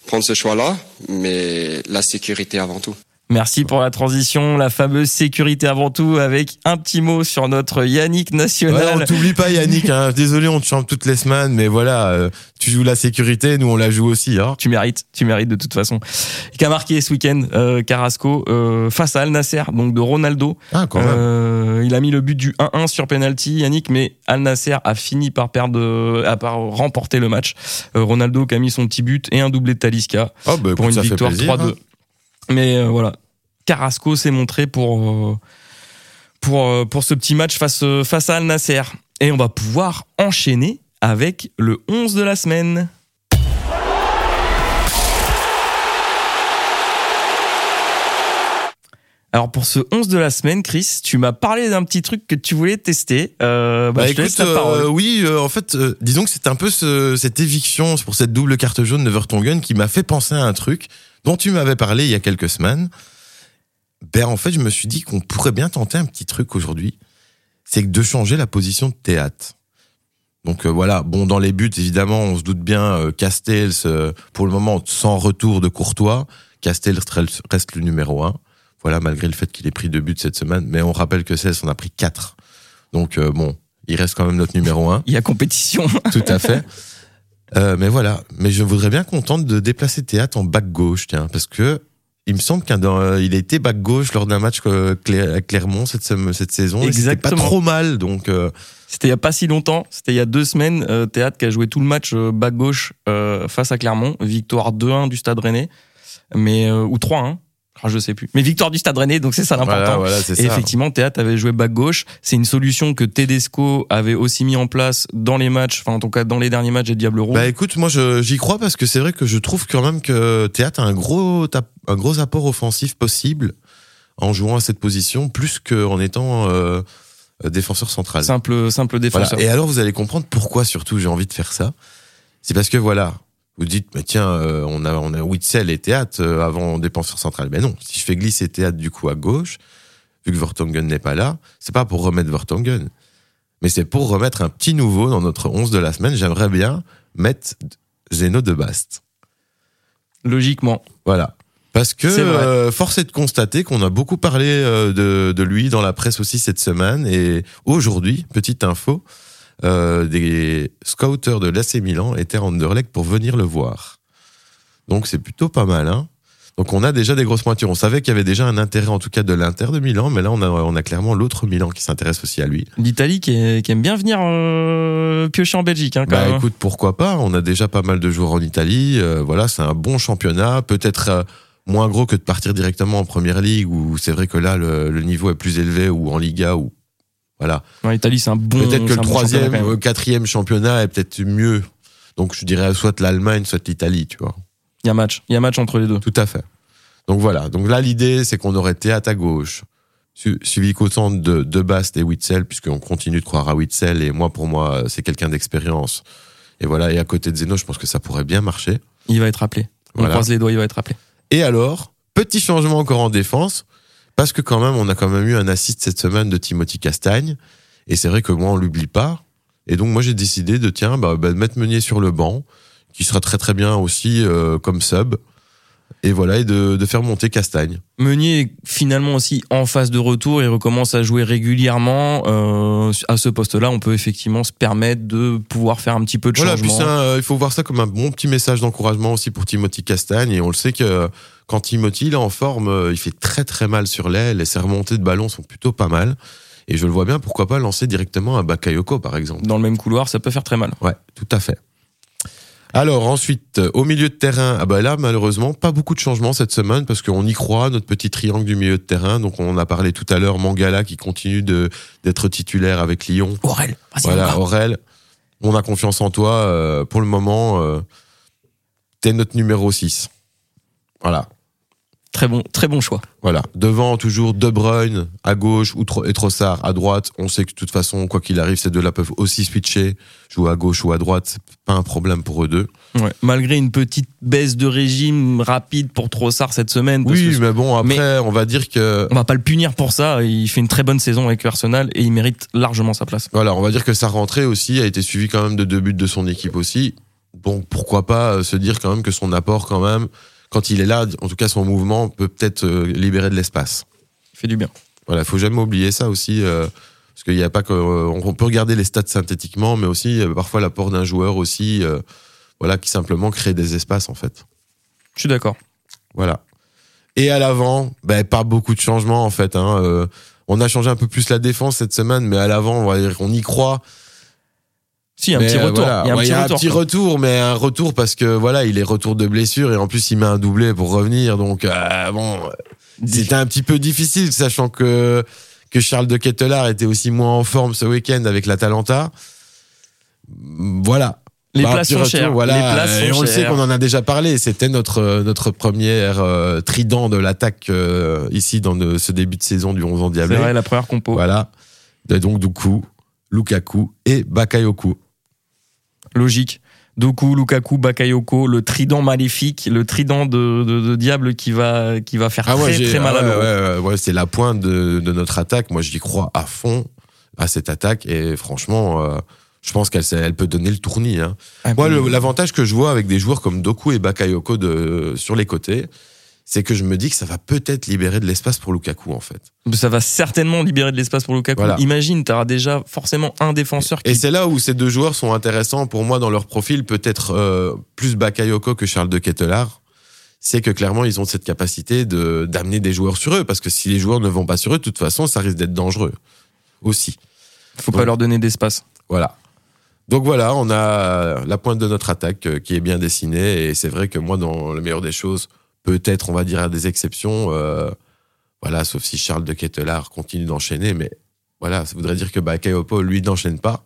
prendre ce choix là mais la sécurité avant tout Merci pour la transition, la fameuse sécurité avant tout, avec un petit mot sur notre Yannick national. Ouais, on t'oublie pas Yannick, hein. désolé on te chante toutes les semaines, mais voilà, euh, tu joues la sécurité, nous on la joue aussi. Hein. Tu mérites, tu mérites de toute façon. Qui a marqué ce week-end euh, Carrasco euh, face à Al Nasser, donc de Ronaldo. Ah, quand même. Il a mis le but du 1-1 sur penalty, Yannick, mais Al Nasser a fini par perdre, à par remporter le match. Ronaldo qui a mis son petit but et un doublé de Talisca Oh, bah, pour écoute, une victoire plaisir, 3-2. hein. Mais euh, voilà, Carrasco s'est montré pour euh, pour euh, pour ce petit match face face à Al Nasser et on va pouvoir enchaîner avec le 11 de la semaine. Alors pour ce 11 de la semaine, Chris, tu m'as parlé d'un petit truc que tu voulais tester. Euh, bah, Bah, je te écoute, laisse la parole. euh, oui, euh, en fait, disons que c'est un peu ce- cette éviction pour cette double carte jaune de Vertonghen qui m'a fait penser à un truc dont tu m'avais parlé il y a quelques semaines. Ben, en fait, je me suis dit qu'on pourrait bien tenter un petit truc aujourd'hui. C'est de changer la position de théâtre. Donc euh, voilà, bon, dans les buts, évidemment, on se doute bien, euh, Castells, euh, pour le moment, sans retour de Courtois, Castells reste reste le numéro un. Voilà, malgré le fait qu'il ait pris deux buts cette semaine. Mais on rappelle que Cels en a pris quatre. Donc euh, bon, il reste quand même notre numéro un. Il y a compétition. Tout à fait. Euh, mais voilà. Mais je voudrais bien qu'on tente de déplacer Théâtre en back gauche, tiens, parce que il me semble qu'il a été back gauche lors d'un match euh, à Clermont cette, saison. et C'était pas Exactement. trop mal, donc euh, C'était il y a pas si longtemps, c'était il y a deux semaines. Théâtre qui a joué tout le match bas gauche face à Clermont, victoire 2-1 du Stade Rennais, mais ou 3-1, ah, je sais plus. Mais victoire du Stade Rennais, donc c'est ça l'important. voilà, voilà, Et ça. effectivement, Théâtre avait joué back gauche. C'est une solution que Tedesco avait aussi mis en place dans les matchs, enfin en tout cas dans les derniers matchs des Diables Rouges. Bah écoute, moi j'y crois parce que c'est vrai que je trouve quand même que Théâtre a un gros, un gros apport offensif possible en jouant à cette position, plus qu'en étant euh, défenseur central. simple, simple Voilà. défenseur. Et alors, vous allez comprendre pourquoi surtout j'ai envie de faire ça. C'est parce que voilà, vous dites, mais tiens, euh, on a, on a Witzel et Théâtre euh, avant défenseur central. Mais non, si je fais glisser Théâtre du coup à gauche, vu que Vertonghen n'est pas là, c'est pas pour remettre Vertonghen, mais c'est pour remettre un petit nouveau dans notre 11 de la semaine. J'aimerais bien mettre Zeno de Bast. Logiquement. Voilà. Parce que euh, force est de constater qu'on a beaucoup parlé euh, de, de lui dans la presse aussi cette semaine. Et aujourd'hui, petite info, euh, des scouters de l'AC Milan étaient à Anderlecht pour venir le voir. Donc c'est plutôt pas mal. Hein Donc on a déjà des grosses pointures. On savait qu'il y avait déjà un intérêt en tout cas de l'Inter de Milan, mais là on a, on a clairement l'autre Milan qui s'intéresse aussi à lui. L'Italie qui, aime bien venir euh, piocher en Belgique, hein, quand Bah même. écoute, pourquoi pas? On a déjà pas mal de joueurs en Italie. euh, voilà, c'est un bon championnat. Peut-être moins gros que de partir directement en première ligue, où c'est vrai que là le, le niveau est plus élevé, ou en Liga, ou voilà. En Italie, c'est un bon. peut-être que le bon troisième, euh, quatrième championnat est peut-être mieux. Donc je dirais soit l'Allemagne, soit l'Italie, tu vois. Il y a match. Il y a match entre les deux. Tout à fait. Donc voilà. Donc là l'idée c'est qu'on aurait théâtre à gauche. su- Suivi qu'autant de, de Bast et Witzel, puisqu'on continue de croire à Witzel, et moi, pour moi, c'est quelqu'un d'expérience. Et voilà, et à côté de Zeno, je pense que ça pourrait bien marcher. Il va être appelé. On Voilà. croise les doigts, il va être appelé. Et alors, petit changement encore en défense, parce que quand même, on a quand même eu un assist cette semaine de Timothy Castagne, et c'est vrai que moi, on l'oublie pas. Et donc, moi, j'ai décidé de, tiens, bah, bah, de mettre Meunier sur le banc, qui sera très très bien aussi euh, comme sub, et voilà, et de, de faire monter Castagne. Meunier est finalement aussi en phase de retour. Il recommence à jouer régulièrement. Euh, à ce poste-là, on peut effectivement se permettre de pouvoir faire un petit peu de Voilà, changement. euh, il faut voir ça comme un bon petit message d'encouragement aussi pour Timothy Castagne, et on le sait que quand Timothy il est en forme, euh, il fait très très mal sur l'aile, et ses remontées de ballon sont plutôt pas mal. Et je le vois bien, pourquoi pas lancer directement un Bakayoko, par exemple. Dans le même couloir, ça peut faire très mal. Ouais, tout à fait. Alors ensuite, euh, au milieu de terrain, ah bah là malheureusement pas beaucoup de changements cette semaine parce qu'on y croit notre petit triangle du milieu de terrain. Donc on a parlé tout à l'heure Mangala qui continue de d'être titulaire avec Lyon. Aurel, Voilà. Aurel, on a confiance en toi. euh, pour le moment, euh, t'es notre numéro 6. Voilà. Très bon, très bon choix. Voilà. Devant, toujours De Bruyne à gauche ou et Trossard à droite. On sait que de toute façon, quoi qu'il arrive, ces deux-là peuvent aussi switcher, jouer à gauche ou à droite. C'est pas un problème pour eux deux. Ouais. Malgré une petite baisse de régime rapide pour Trossard cette semaine. parce Oui, que mais bon, après, Mais- on va dire que. on va pas le punir pour ça. Il fait une très bonne saison avec Arsenal et il mérite largement sa place. Voilà, on va dire que sa rentrée aussi a été suivie quand même de deux buts de son équipe aussi. Bon, pourquoi pas euh, se dire quand même que son apport, quand même, quand il est là, en tout cas, son mouvement peut peut-être euh, libérer de l'espace. Il fait du bien. Voilà, faut jamais oublier ça aussi. Euh, parce qu'il n'y a pas que. on peut regarder les stats synthétiquement, mais aussi parfois l'apport d'un joueur aussi, voilà, qui simplement crée des espaces, en fait. Je suis d'accord. Voilà. Et à l'avant, ben, pas beaucoup de changements, en fait. Hein, on a changé un peu plus la défense cette semaine, mais à l'avant, on, va dire qu'on y croit. Si, un petit retour. il y a un, petit, retour, mais un retour parce que voilà, il est retour de blessure et en plus il met un doublé pour revenir. Donc euh, bon, c'était un petit peu difficile, sachant que que Charles de Kettelard était aussi moins en forme ce week-end avec l'Atalanta. Voilà. Les bah, places sont chères. Voilà. et on le sait qu'on en a déjà parlé. C'était notre notre première euh, trident de l'attaque euh, ici dans ce début de saison du 11 ans Diablé. C'est vrai, la première compo. Voilà. Et donc Doukou, Lukaku et Bakayoko logique. Doku, Lukaku, Bakayoko, le trident maléfique, le trident de, de, diable qui va, qui va faire ah très, très mal à l'eau. Ouais, c'est la pointe de, de, notre attaque. Moi, j'y crois à fond à cette attaque et franchement, euh, je pense qu'elle elle peut donner le tournis. Hein. Ah, Moi, l'avantage que je vois avec des joueurs comme Doku et Bakayoko de, sur les côtés, c'est que je me dis que ça va peut-être libérer de l'espace pour Lukaku en fait. Ça va certainement libérer de l'espace pour Lukaku. Imagine, tu auras déjà forcément un défenseur qui... Et c'est là où ces deux joueurs sont intéressants pour moi dans leur profil, peut-être euh, plus Bakayoko que Charles de Kettelard. C'est que clairement, ils ont cette capacité de d'amener des joueurs sur eux, parce que si les joueurs ne vont pas sur eux, de toute façon, ça risque d'être dangereux aussi. Faut pas leur donner d'espace. Voilà. Donc voilà, on a la pointe de notre attaque euh, qui est bien dessinée, et c'est vrai que moi, dans le meilleur des choses, peut-être, on va dire, à des exceptions. Euh, voilà, sauf si Charles de Kettelard continue d'enchaîner, mais voilà, ça voudrait dire que bah, lui, n'enchaîne pas.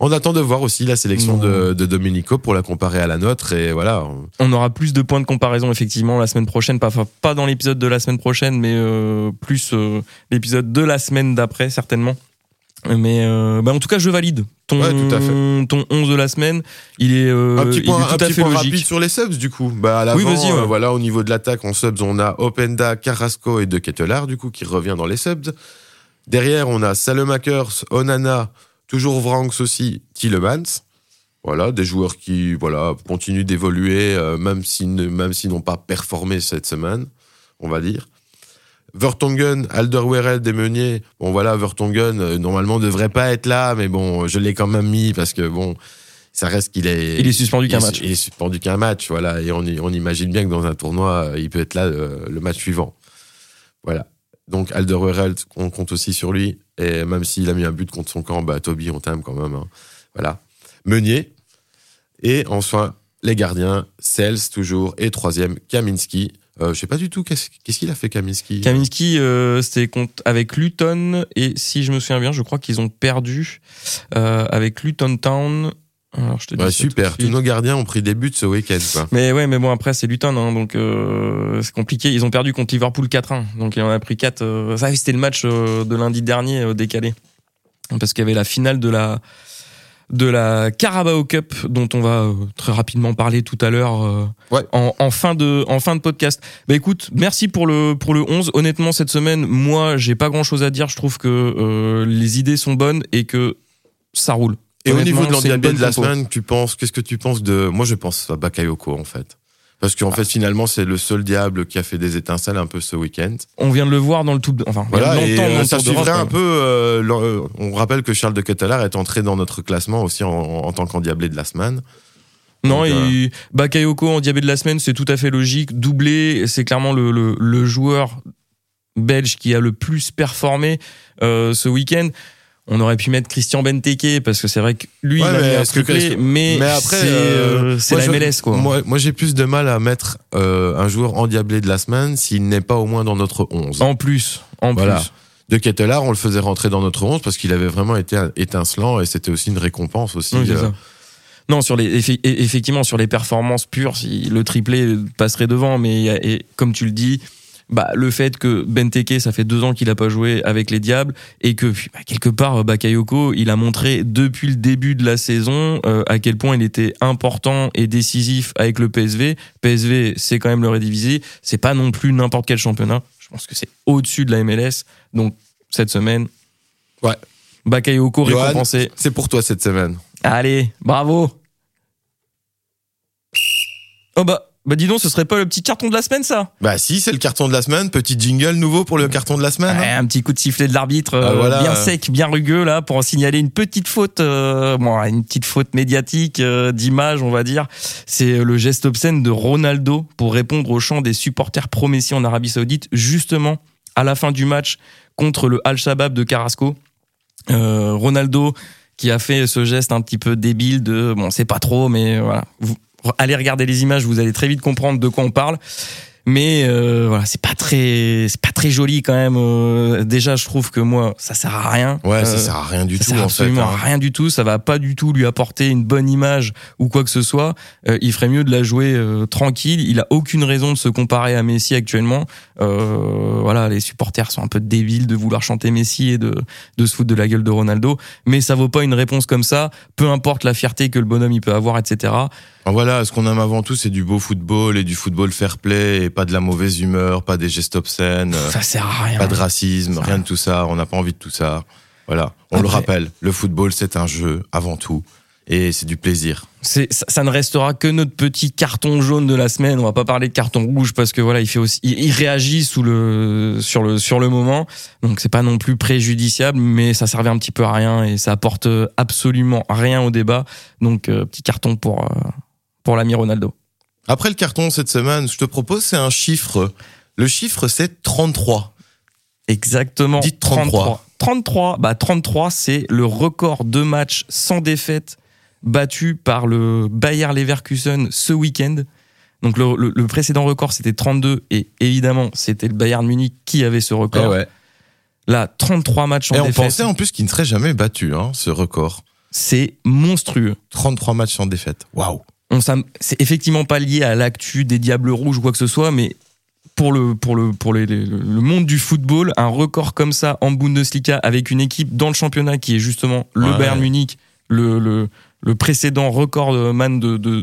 On attend de voir aussi la sélection de, Domenico pour la comparer à la nôtre et voilà. On aura plus de points de comparaison effectivement la semaine prochaine, pas, pas dans l'épisode de la semaine prochaine, mais euh, plus euh, l'épisode de la semaine d'après certainement. Mais euh, bah en tout cas, je valide ton, ton 11 de la semaine. Il est, euh, un petit point, tout à fait rapide sur les subs du coup. Bah à l'avant, oui, euh, voilà, au niveau de l'attaque en subs, on a Openda, Carrasco et De Kettelard du coup qui revient dans les subs. Derrière, on a Salemakers, Onana, toujours Vranks aussi, Tillemans. Voilà, des joueurs qui voilà continuent d'évoluer, même s'ils même s'ils n'ont pas performé cette semaine, on va dire. Vertonghen, Alderweireld et Meunier. Bon voilà, Vertonghen euh, normalement devrait pas être là, mais bon, je l'ai quand même mis parce que bon, ça reste qu'il est. Il est suspendu qu'un match. Il est suspendu qu'un match, voilà. Et on, on imagine bien que dans un tournoi, euh, il peut être là euh, le, match suivant. Voilà. Donc Alderweireld, on compte aussi sur lui. Et même s'il a mis un but contre son camp, bah Toby, on t'aime quand même. Hein. Voilà. Meunier. Et enfin, les gardiens, Sels toujours. Et troisième, Kaminski. Euh, je sais pas du tout qu'est-ce qu'il a fait Kaminski? Kaminski, euh, c'était avec Luton et si je me souviens bien, je crois qu'ils ont perdu euh, avec Luton Town. Alors, je te dis super. Tous nos gardiens ont pris des buts ce week-end. Mais ouais, mais bon après c'est Luton, hein, donc euh, c'est compliqué. Ils ont perdu contre Liverpool 4-1, donc il en a pris 4. Euh, ça, c'était le match euh, de lundi dernier décalé parce qu'il y avait la finale de la de la Carabao Cup dont on va euh, très rapidement parler tout à l'heure euh, en, fin de en fin de podcast. Bah écoute, merci pour le pour le 11. Honnêtement cette semaine, moi, j'ai pas grand-chose à dire, je trouve que euh, les idées sont bonnes et que ça roule. Et au niveau de l'handicap de la semaine, tu penses qu'est-ce que tu penses de moi je pense à Bakayoko en fait. Parce qu'en fait, finalement, c'est le seul diable qui a fait des étincelles un peu ce week-end. On vient de le voir dans le tout. Enfin, voilà, et euh, ça suivrait un peu. Euh, euh, on rappelle que Charles de Kettelard est entré dans notre classement aussi en, en tant qu'endiablé de la semaine. Non, et Bakayoko en diablé de la semaine, c'est tout à fait logique. Doublé, c'est clairement le, le, le, joueur belge qui a le plus performé euh, ce week-end on aurait pu mettre Christian Benteke parce que c'est vrai que lui il a mis un triplé, mais, mais après c'est euh, euh la MLS quoi. Moi, moi j'ai plus de mal à mettre euh, un joueur endiablé de la semaine s'il n'est pas au moins dans notre 11. En plus, en voilà. plus. De Kettelard, on le faisait rentrer dans notre 11 parce qu'il avait vraiment été étincelant et c'était aussi une récompense aussi. Non, sur les effectivement sur les performances pures, le triplé passerait devant, mais et, comme tu le dis, bah, le fait que Benteke, ça fait deux ans qu'il a pas joué avec les Diables et que bah, quelque part Bakayoko, il a montré depuis le début de la saison euh, à quel point il était important et décisif avec le PSV. PSV, c'est quand même le rédivisé, c'est pas non plus n'importe quel championnat. Je pense que c'est au-dessus de la MLS. Donc cette semaine, ouais, Bakayoko récompensé. C'est pour toi cette semaine. Allez, bravo. Oh bah Bah dis donc, ce serait pas le petit carton de la semaine ça? Bah si, c'est le carton de la semaine, petit jingle nouveau pour le carton de la semaine. Ouais, hein. un petit coup de sifflet de l'arbitre, Ah, euh, voilà. bien sec, bien rugueux là, pour en signaler une petite faute, euh, bon, une petite faute médiatique euh, d'image, on va dire. C'est le geste obscène de Ronaldo pour répondre au chant des supporters pro-Messi en Arabie Saoudite, justement à la fin du match contre le Al Shabaab de Carrasco. Euh, Ronaldo qui a fait ce geste un petit peu débile de bon, c'est pas trop, mais voilà. Vous, allez regarder les images, vous allez très vite comprendre de quoi on parle. Mais euh, voilà, c'est pas très, c'est pas très joli quand même. Euh, déjà, je trouve que moi, ça sert à rien. Ouais, ça Euh, sert à rien du ça tout sert en fait. absolument hein. à rien du tout. Ça va pas du tout lui apporter une bonne image ou quoi que ce soit. Euh, il ferait mieux de la jouer euh, tranquille. Il a aucune raison de se comparer à Messi actuellement. Euh, voilà, les supporters sont un peu débiles de vouloir chanter Messi et de de se foutre de la gueule de Ronaldo. Mais ça vaut pas une réponse comme ça. Peu importe la fierté que le bonhomme il peut avoir, etc. Voilà, ce qu'on aime avant tout, c'est du beau football et du football fair play et pas de la mauvaise humeur, pas des gestes obscènes, euh, Ça sert à rien. pas de racisme, rien de tout ça. On n'a pas envie de tout ça. Voilà, on le rappelle, le football c'est un jeu avant tout et c'est du plaisir. Ça, ça ne restera que notre petit carton jaune de la semaine. On va pas parler de carton rouge parce que voilà, il fait aussi, il, il réagit sous le, sur le, sur le moment. Donc c'est pas non plus préjudiciable, mais ça servait un petit peu à rien et ça apporte absolument rien au débat. Donc euh, petit carton pour, euh, pour l'ami Ronaldo. Après le carton cette semaine, je te propose c'est un chiffre. Le chiffre c'est 33. Exactement. Dites 33. 33. Bah 33, c'est le record de matchs sans défaite battu par le Bayer Leverkusen ce week-end. Donc le, le- le précédent record c'était 32 et évidemment c'était le Bayern Munich qui avait ce record. Là 33 matchs sans Et on défaite, pensait en plus qu'il ne serait jamais battu, hein, ce record. c'est monstrueux. 33 matchs sans défaite. Waouh. On c'est effectivement pas lié à l'actu des Diables Rouges ou quoi que ce soit, mais pour le pour le pour les- les- le monde du football, un record comme ça en Bundesliga avec une équipe dans le championnat qui est justement le Ouais. Bayern Munich, le le, le précédent record man de de,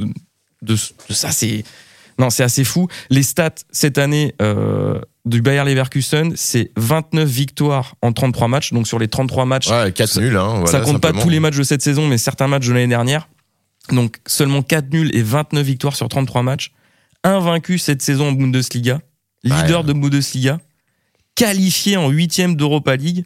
de, de ça, c'est non, c'est assez fou. Les stats cette année euh, du Bayer Leverkusen, c'est 29 victoires en 33 matchs. Donc sur les 33 matchs, Ouais, 4 nuls, hein. Voilà, ça compte pas tous les matchs de cette saison, mais certains matchs de l'année dernière. Donc seulement 4 nuls et 29 victoires sur 33 matchs. Invaincu cette saison en Bundesliga. Leader Ouais. de Bundesliga. Qualifié en huitième d'Europa League.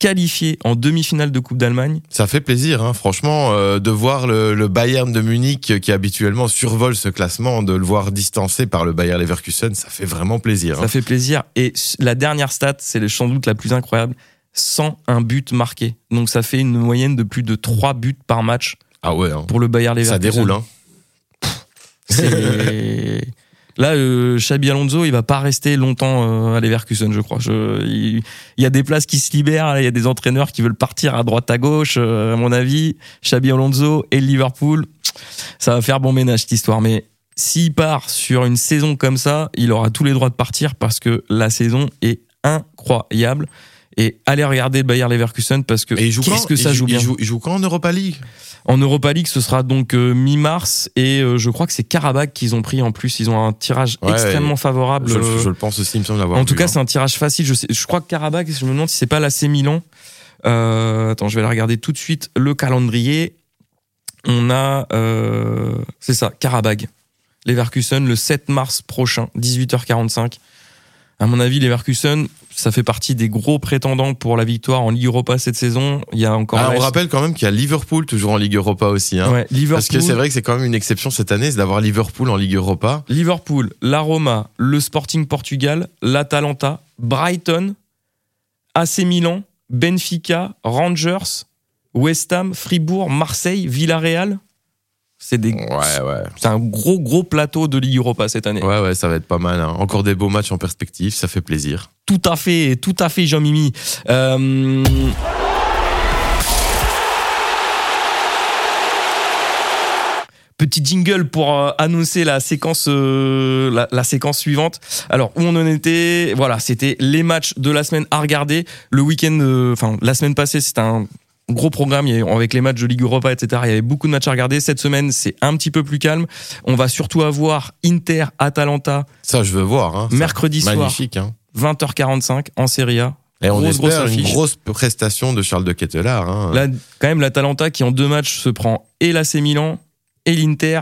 Qualifié en demi-finale de Coupe d'Allemagne. Ça fait plaisir, hein, franchement, euh, de voir le, le Bayern de Munich euh, qui habituellement survole ce classement, de le voir distancé par le Bayer Leverkusen, ça fait vraiment plaisir. hein. Ça fait plaisir. Et la dernière stat, c'est sans doute la plus incroyable. 101 buts marqués. Donc ça fait une moyenne de plus de 3 buts par match Ah ouais, hein. pour le Bayer Leverkusen. ça déroule. Hein. C'est- Là, euh, Xabi Alonso, il va pas rester longtemps euh, à Leverkusen, je crois. Je- il, il y a des places qui se libèrent, il y a des entraîneurs qui veulent partir à droite à gauche. euh, à mon avis, Xabi Alonso et Liverpool, ça va faire bon ménage cette histoire. Mais s'il part sur une saison comme ça, il aura tous les droits de partir parce que la saison est incroyable. Et allez regarder Bayer Leverkusen parce que joue qu'est-ce quand que ça il joue bien. il joue, il joue quand en Europa League? En Europa League, ce sera donc euh, mi-mars et euh, je crois que c'est Karabakh qu'ils ont pris en plus. Ils ont un tirage Ouais, extrêmement favorable. je, euh, je le pense aussi, il me semble l'avoir en tout vu, cas, hein. c'est un tirage facile. Je, sais, je crois que Karabakh, je me demande si c'est pas l'AC Milan. Euh, attends, je vais la regarder tout de suite. Le calendrier. On a, c'est ça, Karabakh. Leverkusen le 7 mars prochain, 18h45. À mon avis, Leverkusen, ça fait partie des gros prétendants pour la victoire en Ligue Europa cette saison. Il y a encore. Ah, on rappelle quand même qu'il y a Liverpool toujours en Ligue Europa aussi. Hein. Ouais, Liverpool. Parce que c'est vrai que c'est quand même une exception cette année, c'est d'avoir Liverpool en Ligue Europa. Liverpool, la Roma, le Sporting Portugal, l'Atalanta, Brighton, AC Milan, Benfica, Rangers, West Ham, Fribourg, Marseille, Villarreal. C'est des, Ouais, ouais. c'est un gros gros plateau de Ligue Europa cette année. Ouais, ouais, ça va être pas mal. hein. Encore des beaux matchs en perspective, ça fait plaisir. Tout à fait, tout à fait, Jean-Mimi. Euh, Petit jingle pour euh, annoncer la séquence, euh, la, la séquence suivante. Alors où on en était, voilà, c'était les matchs de la semaine à regarder. Le week-end, euh, enfin la semaine passée, c'était un gros programme avec les matchs de Ligue Europa, etc. Il y avait beaucoup de matchs à regarder. Cette semaine, c'est un petit peu plus calme. On va surtout avoir Inter, Atalanta, Ça, je veux voir. Hein. Ça, mercredi soir, Magnifique. Hein. 20h45 en Serie A. Et on Grosse, grosse espère une affiche. grosse prestation de Charles de Kettelard. Hein. Là, quand même, l'Atalanta qui en deux matchs se prend et l'AC Milan et l'Inter.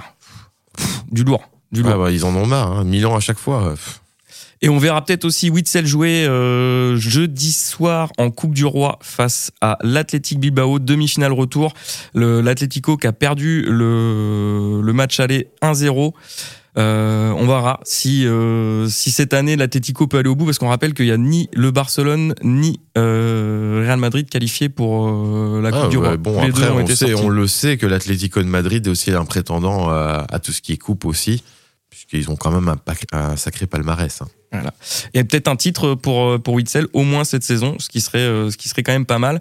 Du lourd. Du lourd. Ah bah, ils en ont marre, hein. Milan à chaque fois. Et on verra peut-être aussi Witzel jouer euh, jeudi soir en Coupe du Roi face à l'Athletic Bilbao, demi-finale retour. L'Atlético qui a perdu le, le match aller 1-0. Euh, on verra si euh, si cette année l'Atlético peut aller au bout parce qu'on rappelle qu'il y a ni le Barcelone ni euh, Real Madrid qualifiés pour la Coupe Ah, du ouais, Roi. bon, Les après, on, sait, on le sait que l'Atlético de Madrid est aussi un prétendant à, à tout ce qui est coupe aussi, puisqu'ils ont quand même un sacré palmarès. hein. Et peut-être un titre pour euh, pour Witzel au moins cette saison, ce qui serait euh, ce qui serait quand même pas mal.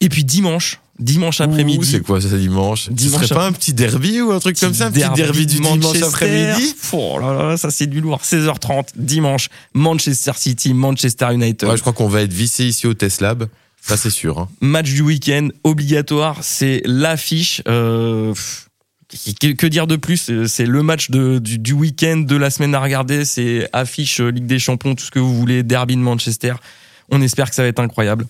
Et puis dimanche, dimanche après-midi. C'est quoi ça dimanche? Dimanche Ce serait pas un petit derby ou un truc comme ça Un petit derby du dimanche après-midi? Oh là là, ça c'est du lourd. 16h30 dimanche, Manchester City, Manchester United. Ouais, je crois qu'on va être vissé ici au Teslab. Ça, c'est sûr. hein. Match du week-end obligatoire, c'est l'affiche. Euh, pff, que, que dire de plus C'est- le match de, du, du week-end de la semaine à regarder. C'est affiche euh, Ligue des Champions, tout ce que vous voulez, derby de Manchester. On espère que ça va être incroyable.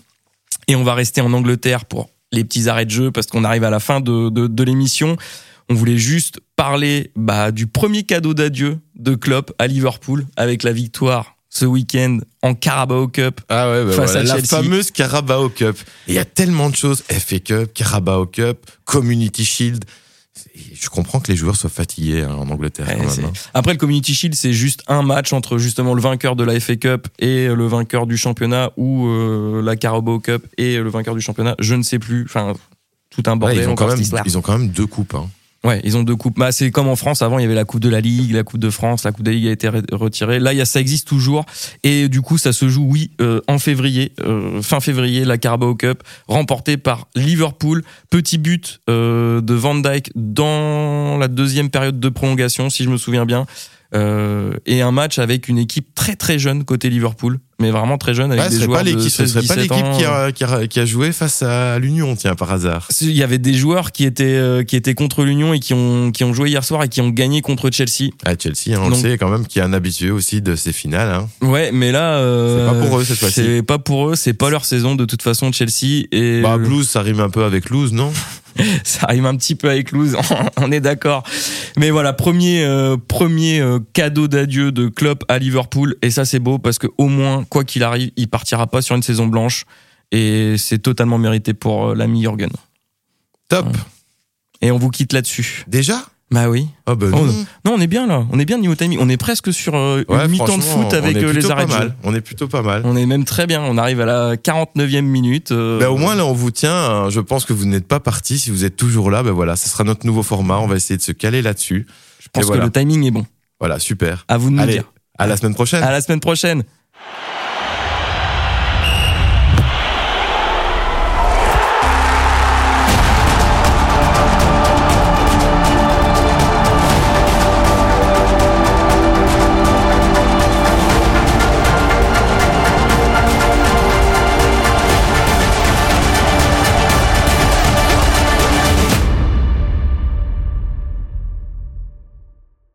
Et on va rester en Angleterre pour les petits arrêts de jeu parce qu'on arrive à la fin de, de, de l'émission. On voulait juste parler bah, du premier cadeau d'adieu de Klopp à Liverpool avec la victoire ce week-end en Carabao Cup. Ah ouais, bah Face voilà, à la Chelsea. fameuse Carabao Cup. Il y a tellement de choses. FA Cup, Carabao Cup, Community Shield. Je comprends que les joueurs soient fatigués hein, en Angleterre Ouais, quand même. hein. Après le Community Shield, c'est juste un match entre justement le vainqueur de la FA Cup et le vainqueur du championnat ou euh, la Carabao Cup et le vainqueur du championnat. Je ne sais plus. Enfin, tout un Ouais, bordel. ils, ont quand même, ils ont quand même deux coupes. hein. Ouais, ils ont deux coupes. Bah, c'est comme en France. Avant, il y avait la Coupe de la Ligue, la Coupe de France. La Coupe de la Ligue a été re- retirée. Là, y a, ça existe toujours. Et du coup, ça se joue, oui, euh, en février, euh, fin février, la Carabao Cup, remportée par Liverpool. Petit but euh, de Van Dijk dans la deuxième période de prolongation, si je me souviens bien. Euh, et un match avec une équipe très très jeune côté Liverpool, mais vraiment très jeune avec Ouais, des joueurs pas de l'équipe, ce 16, serait pas 17 l'équipe qui a, qui, a, qui a joué face à l'Union, tiens, par hasard. Il y avait des joueurs qui étaient euh, qui étaient contre l'Union et qui ont qui ont joué hier soir et qui ont gagné contre Chelsea. À Chelsea, hein, on le sait quand même, qui est un habitué aussi de ces finales. Hein. Ouais, mais là euh, C'est pas pour eux, cette fois-ci. C'est pas pour eux, c'est pas leur saison de toute façon Chelsea et Bah, Blues, ça rime un peu avec Lose, non? ça arrive un petit peu avec Luz, on est d'accord. Mais voilà, premier euh, premier euh, cadeau d'adieu de Klopp à Liverpool et ça c'est beau parce que au moins quoi qu'il arrive, il partira pas sur une saison blanche et c'est totalement mérité pour euh, l'ami Jürgen. Top. Et on vous quitte là-dessus. Déjà? Bah oui. Ah bah Oh, non. Non, on est bien là. On est bien niveau timing. On est presque sur euh, Ouais, une mi-temps de foot avec on est euh, les arrêts de jeu. On est plutôt pas mal. On est même très bien. On arrive à la 49e minute. euh, Bah, au moins là on vous tient, hein. je pense que vous n'êtes pas parti, si vous êtes toujours là, ben voilà, ce sera notre nouveau format, on va essayer de se caler là-dessus. je pense voilà. que le timing est bon. Voilà, super. À vous de nous Allez, dire. à la semaine prochaine. À la semaine prochaine.